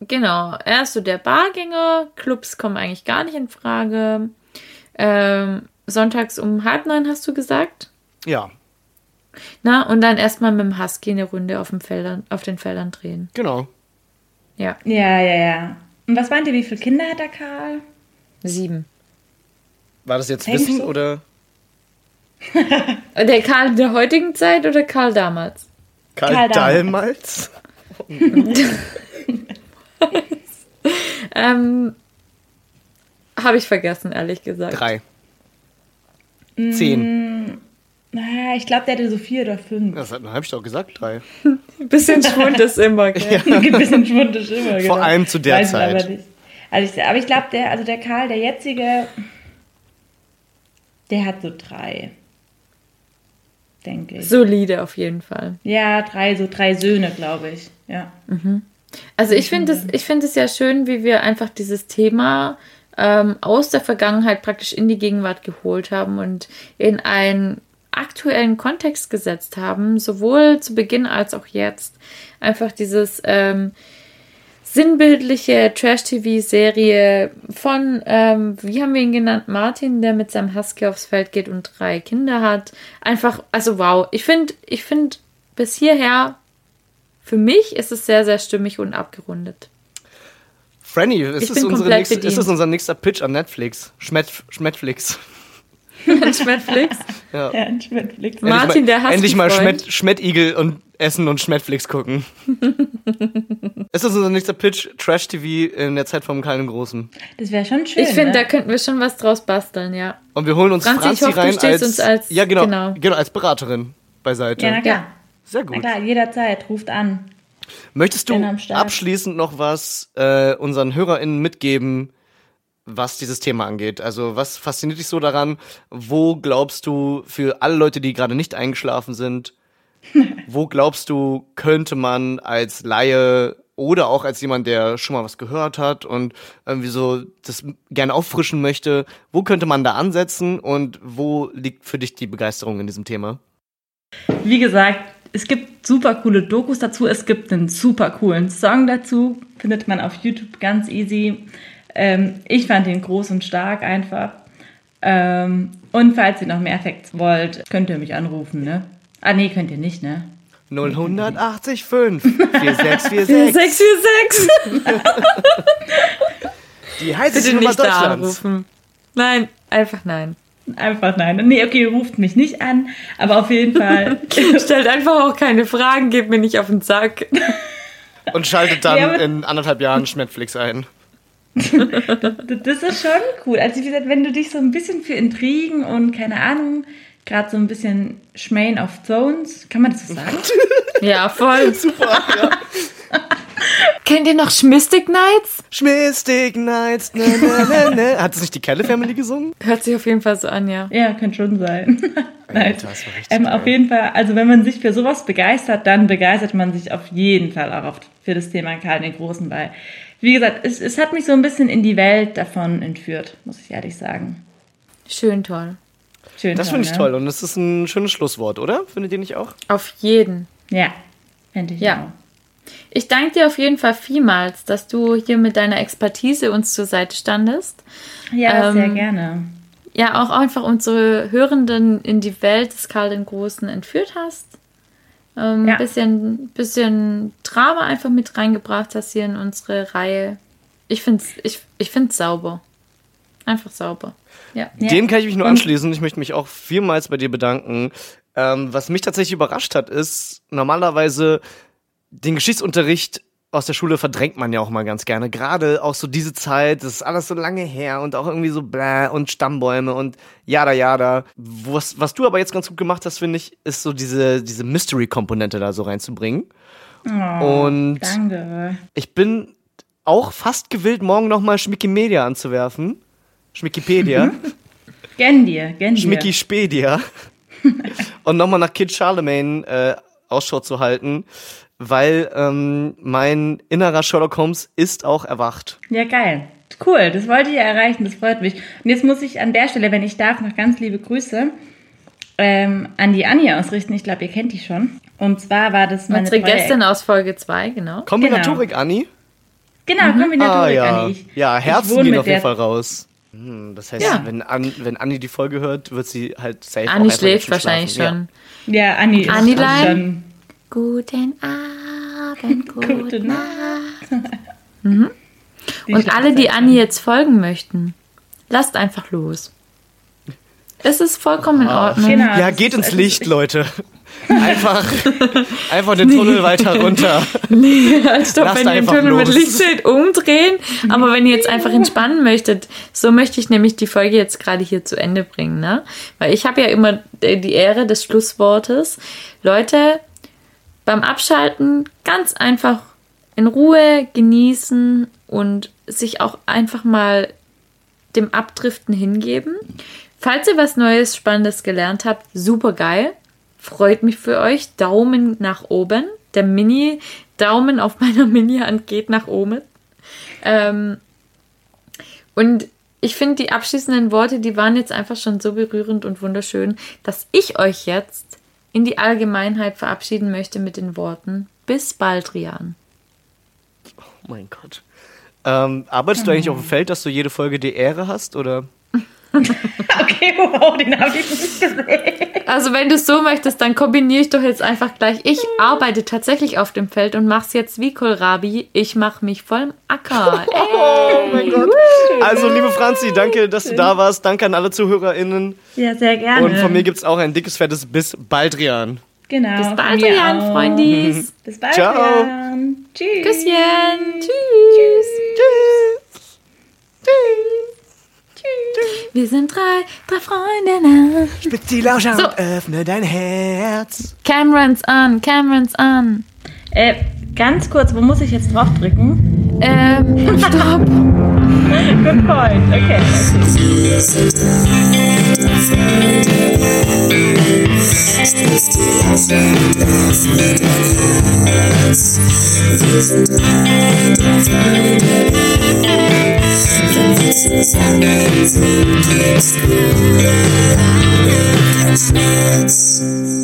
Genau, er ist so der Bargänger, Clubs kommen eigentlich gar nicht in Frage. Ähm, sonntags um halb neun hast du gesagt. Ja, Na, und dann erstmal mit dem Husky eine Runde auf, dem Feldern, auf den Feldern drehen. genau. Ja, Ja, ja, ja. Und was meint ihr, wie viele Kinder hat der Karl? sieben. War das jetzt Eigentlich Wissen oder? Der Karl der heutigen Zeit oder Karl damals? Karl, Karl Dallmalz? Ähm, Habe ich vergessen, ehrlich gesagt. Drei. Zehn. Na, ich glaube, der hatte so vier oder fünf. Das habe ich doch gesagt, drei. Ein bisschen Schwund ist immer, gell? Ein bisschen schwundisch immer. genau. Vor allem zu der Weiß Zeit. Aber. Also ich, aber ich glaube, der, also der Karl, der jetzige, der hat so drei. Denke ich. Solide auf jeden Fall. Ja, drei, so drei Söhne, glaube ich. Ja. Also ich finde es, ich finde es ja schön, wie wir einfach dieses Thema ähm, aus der Vergangenheit praktisch in die Gegenwart geholt haben und in einen aktuellen Kontext gesetzt haben, sowohl zu Beginn als auch jetzt. Einfach dieses ähm, sinnbildliche Trash-TV-Serie von, ähm, wie haben wir ihn genannt, Martin, der mit seinem Husky aufs Feld geht und drei Kinder hat. Einfach, also wow. Ich finde, ich finde bis hierher, für mich ist es sehr, sehr stimmig und abgerundet. Franny, ist es, unsere nächste, ist es unser nächster Pitch an Netflix? Schmet, Schmetflix. Netflix. Ja, ein Netflix. Martin, der Husky Endlich mal. Schmet, Schmettigel und essen und Schmetflix gucken. ist das unser nächster Pitch? Trash-TV in der Zeit vom Kleinen und Großen. Das wäre schon schön. Ich finde, ne? da könnten wir schon was draus basteln, ja. Und wir holen uns Franzi, Franzi, ich hoffe, du rein stehst als, uns als- ja genau, genau. genau als Beraterin beiseite. Ja, na klar. Sehr Na gut. klar, jederzeit. Ruft an. Möchtest du abschließend noch was äh, unseren HörerInnen mitgeben, was dieses Thema angeht? Also was fasziniert dich so daran? Wo glaubst du, für alle Leute, die gerade nicht eingeschlafen sind, wo glaubst du, könnte man als Laie oder auch als jemand, der schon mal was gehört hat und irgendwie so das gerne auffrischen möchte, wo könnte man da ansetzen und wo liegt für dich die Begeisterung in diesem Thema? Wie gesagt, es gibt super coole Dokus dazu. Es gibt einen super coolen Song dazu. Findet man auf YouTube ganz easy. Ähm, ich fand ihn groß und stark einfach. Ähm, und falls ihr noch mehr Facts wollt, könnt ihr mich anrufen, ne? Ah, nee, könnt ihr nicht, ne? 0185 4646 646. Die heißeste Bitte Nummer nicht da Deutschlands. anrufen. Nein, einfach nein. Einfach nein. Nee, okay, ruft mich nicht an, aber auf jeden Fall. Stellt einfach auch keine Fragen, gebt mir nicht auf den Sack. Und schaltet dann Ja, in anderthalb Jahren Schmetflix ein. Das ist schon cool. Also wie gesagt, wenn du dich so ein bisschen für Intrigen und keine Ahnung, gerade so ein bisschen Schmain of Thrones, kann man das so sagen? Ja, voll. Super, ja. Kennt ihr noch Schmistic Nights? Schmistig Nights, ne, ne, ne, ne. Hat es nicht die Kelle Family gesungen? Hört sich auf jeden Fall so an, ja. Ja, könnte schon sein. Nein. das war Ähm, auf jeden Fall, also wenn man sich für sowas begeistert, dann begeistert man sich auf jeden Fall auch für das Thema Karl den Großen, weil, wie gesagt, es, es hat mich so ein bisschen in die Welt davon entführt, muss ich ehrlich sagen. Schön toll. Schön. Das finde ich ne? toll und das ist ein schönes Schlusswort, oder? Findet ihr nicht auch? Auf jeden. Ja, finde ich Ja. Ich danke dir auf jeden Fall vielmals, dass du hier mit deiner Expertise uns zur Seite standest. auch. Ja, sehr Ähm, gerne. Ja, auch einfach unsere Hörenden in die Welt des Karl den Großen entführt hast. Ähm, Ja. bisschen, bisschen Drama einfach mit reingebracht hast hier in unsere Reihe. Ich finde es ich, ich find's sauber. Einfach sauber. Ja. Dem kann ich mich nur anschließen. Ich möchte mich auch vielmals bei dir bedanken. Ähm, was mich tatsächlich überrascht hat, ist, normalerweise den Geschichtsunterricht aus der Schule verdrängt man ja auch mal ganz gerne. Gerade auch so diese Zeit, das ist alles so lange her und auch irgendwie so bläh und Stammbäume und jada jada. Was, was du aber jetzt ganz gut gemacht hast, finde ich, ist so diese, diese Mystery-Komponente da so reinzubringen. Oh, und Danke. ich bin auch fast gewillt, morgen nochmal Schmickimedia anzuwerfen. Schmickipedia. Gönn dir, gönn dir. Schmickispedia. und nochmal nach Kid Charlemagne äh, Ausschau zu halten, weil ähm, mein innerer Sherlock Holmes ist auch erwacht. Ja, geil. Cool, das wollte ich ja erreichen, das freut mich. Und jetzt muss ich an der Stelle, wenn ich darf, noch ganz liebe Grüße ähm, an die Annie ausrichten. Ich glaube, ihr kennt die schon. Und zwar war das meine Unsere Gästin aus Folge 2, genau. Kombinatorik, Anni? Genau, Kombinatorik, Ah ja. Anni. Ich, ja, Herzen gehen auf jeden Fall raus. Hm, das heißt, Ja. wenn, An, wenn Anni die Folge hört, wird sie halt safe Anni schläft wahrscheinlich schlafen. schon. Ja, Anni ist Annilein? schon. Guten Abend, Gute gute Nacht. Nacht. Die Und alle, die Anni jetzt folgen möchten, lasst einfach los. Es ist vollkommen in Ordnung. Genau. Ja, geht ins ist- Licht, Leute. Einfach, einfach den Tunnel weiter runter. Nee, halt stopp, Lasst wenn ihr den einfach Tunnel mit los. Licht seht, umdrehen. Aber wenn ihr jetzt einfach entspannen möchtet, so möchte ich nämlich die Folge jetzt gerade hier zu Ende bringen, ne? Weil ich habe ja immer äh, die Ehre des Schlusswortes. Leute, beim Abschalten ganz einfach in Ruhe genießen und sich auch einfach mal dem Abdriften hingeben. Falls ihr was Neues, Spannendes gelernt habt, super geil. Freut mich für euch. Daumen nach oben. Der Mini-Daumen auf meiner Mini-Hand geht nach oben. Ähm, und ich finde, die abschließenden Worte, die waren jetzt einfach schon so berührend und wunderschön, dass ich euch jetzt in die Allgemeinheit verabschieden möchte mit den Worten Bis bald, Rian. Oh mein Gott. Ähm, arbeitest du eigentlich auf dem Feld, dass du jede Folge die Ehre hast? Oder? Okay, wow, den habe ich nicht gesehen. Also wenn du es so möchtest, dann kombiniere ich doch jetzt einfach gleich. Ich arbeite tatsächlich auf dem Feld und mach's jetzt wie Kohlrabi. Ich mache mich voll Acker. Ey. Oh mein Gott. Also, liebe Franzi, danke, dass du da warst. Danke an alle ZuhörerInnen. Ja, sehr gerne. Und von mir gibt es auch ein dickes, fettes Bis bald, Rian. Genau. Bis bald, auch. Freundis. Bis bald, Ciao. Rian. Tschüss. Küsschen. Tschüss. Wir sind drei, drei Freundinnen. Spitz die Lauscher So. und öffne dein Herz. Camerons an, Camerons an. Äh, ganz kurz, wo muss ich jetzt drauf drücken? Ähm, stopp. Good point. Okay. Sind Sundays, who keeps school alive? Catch nets.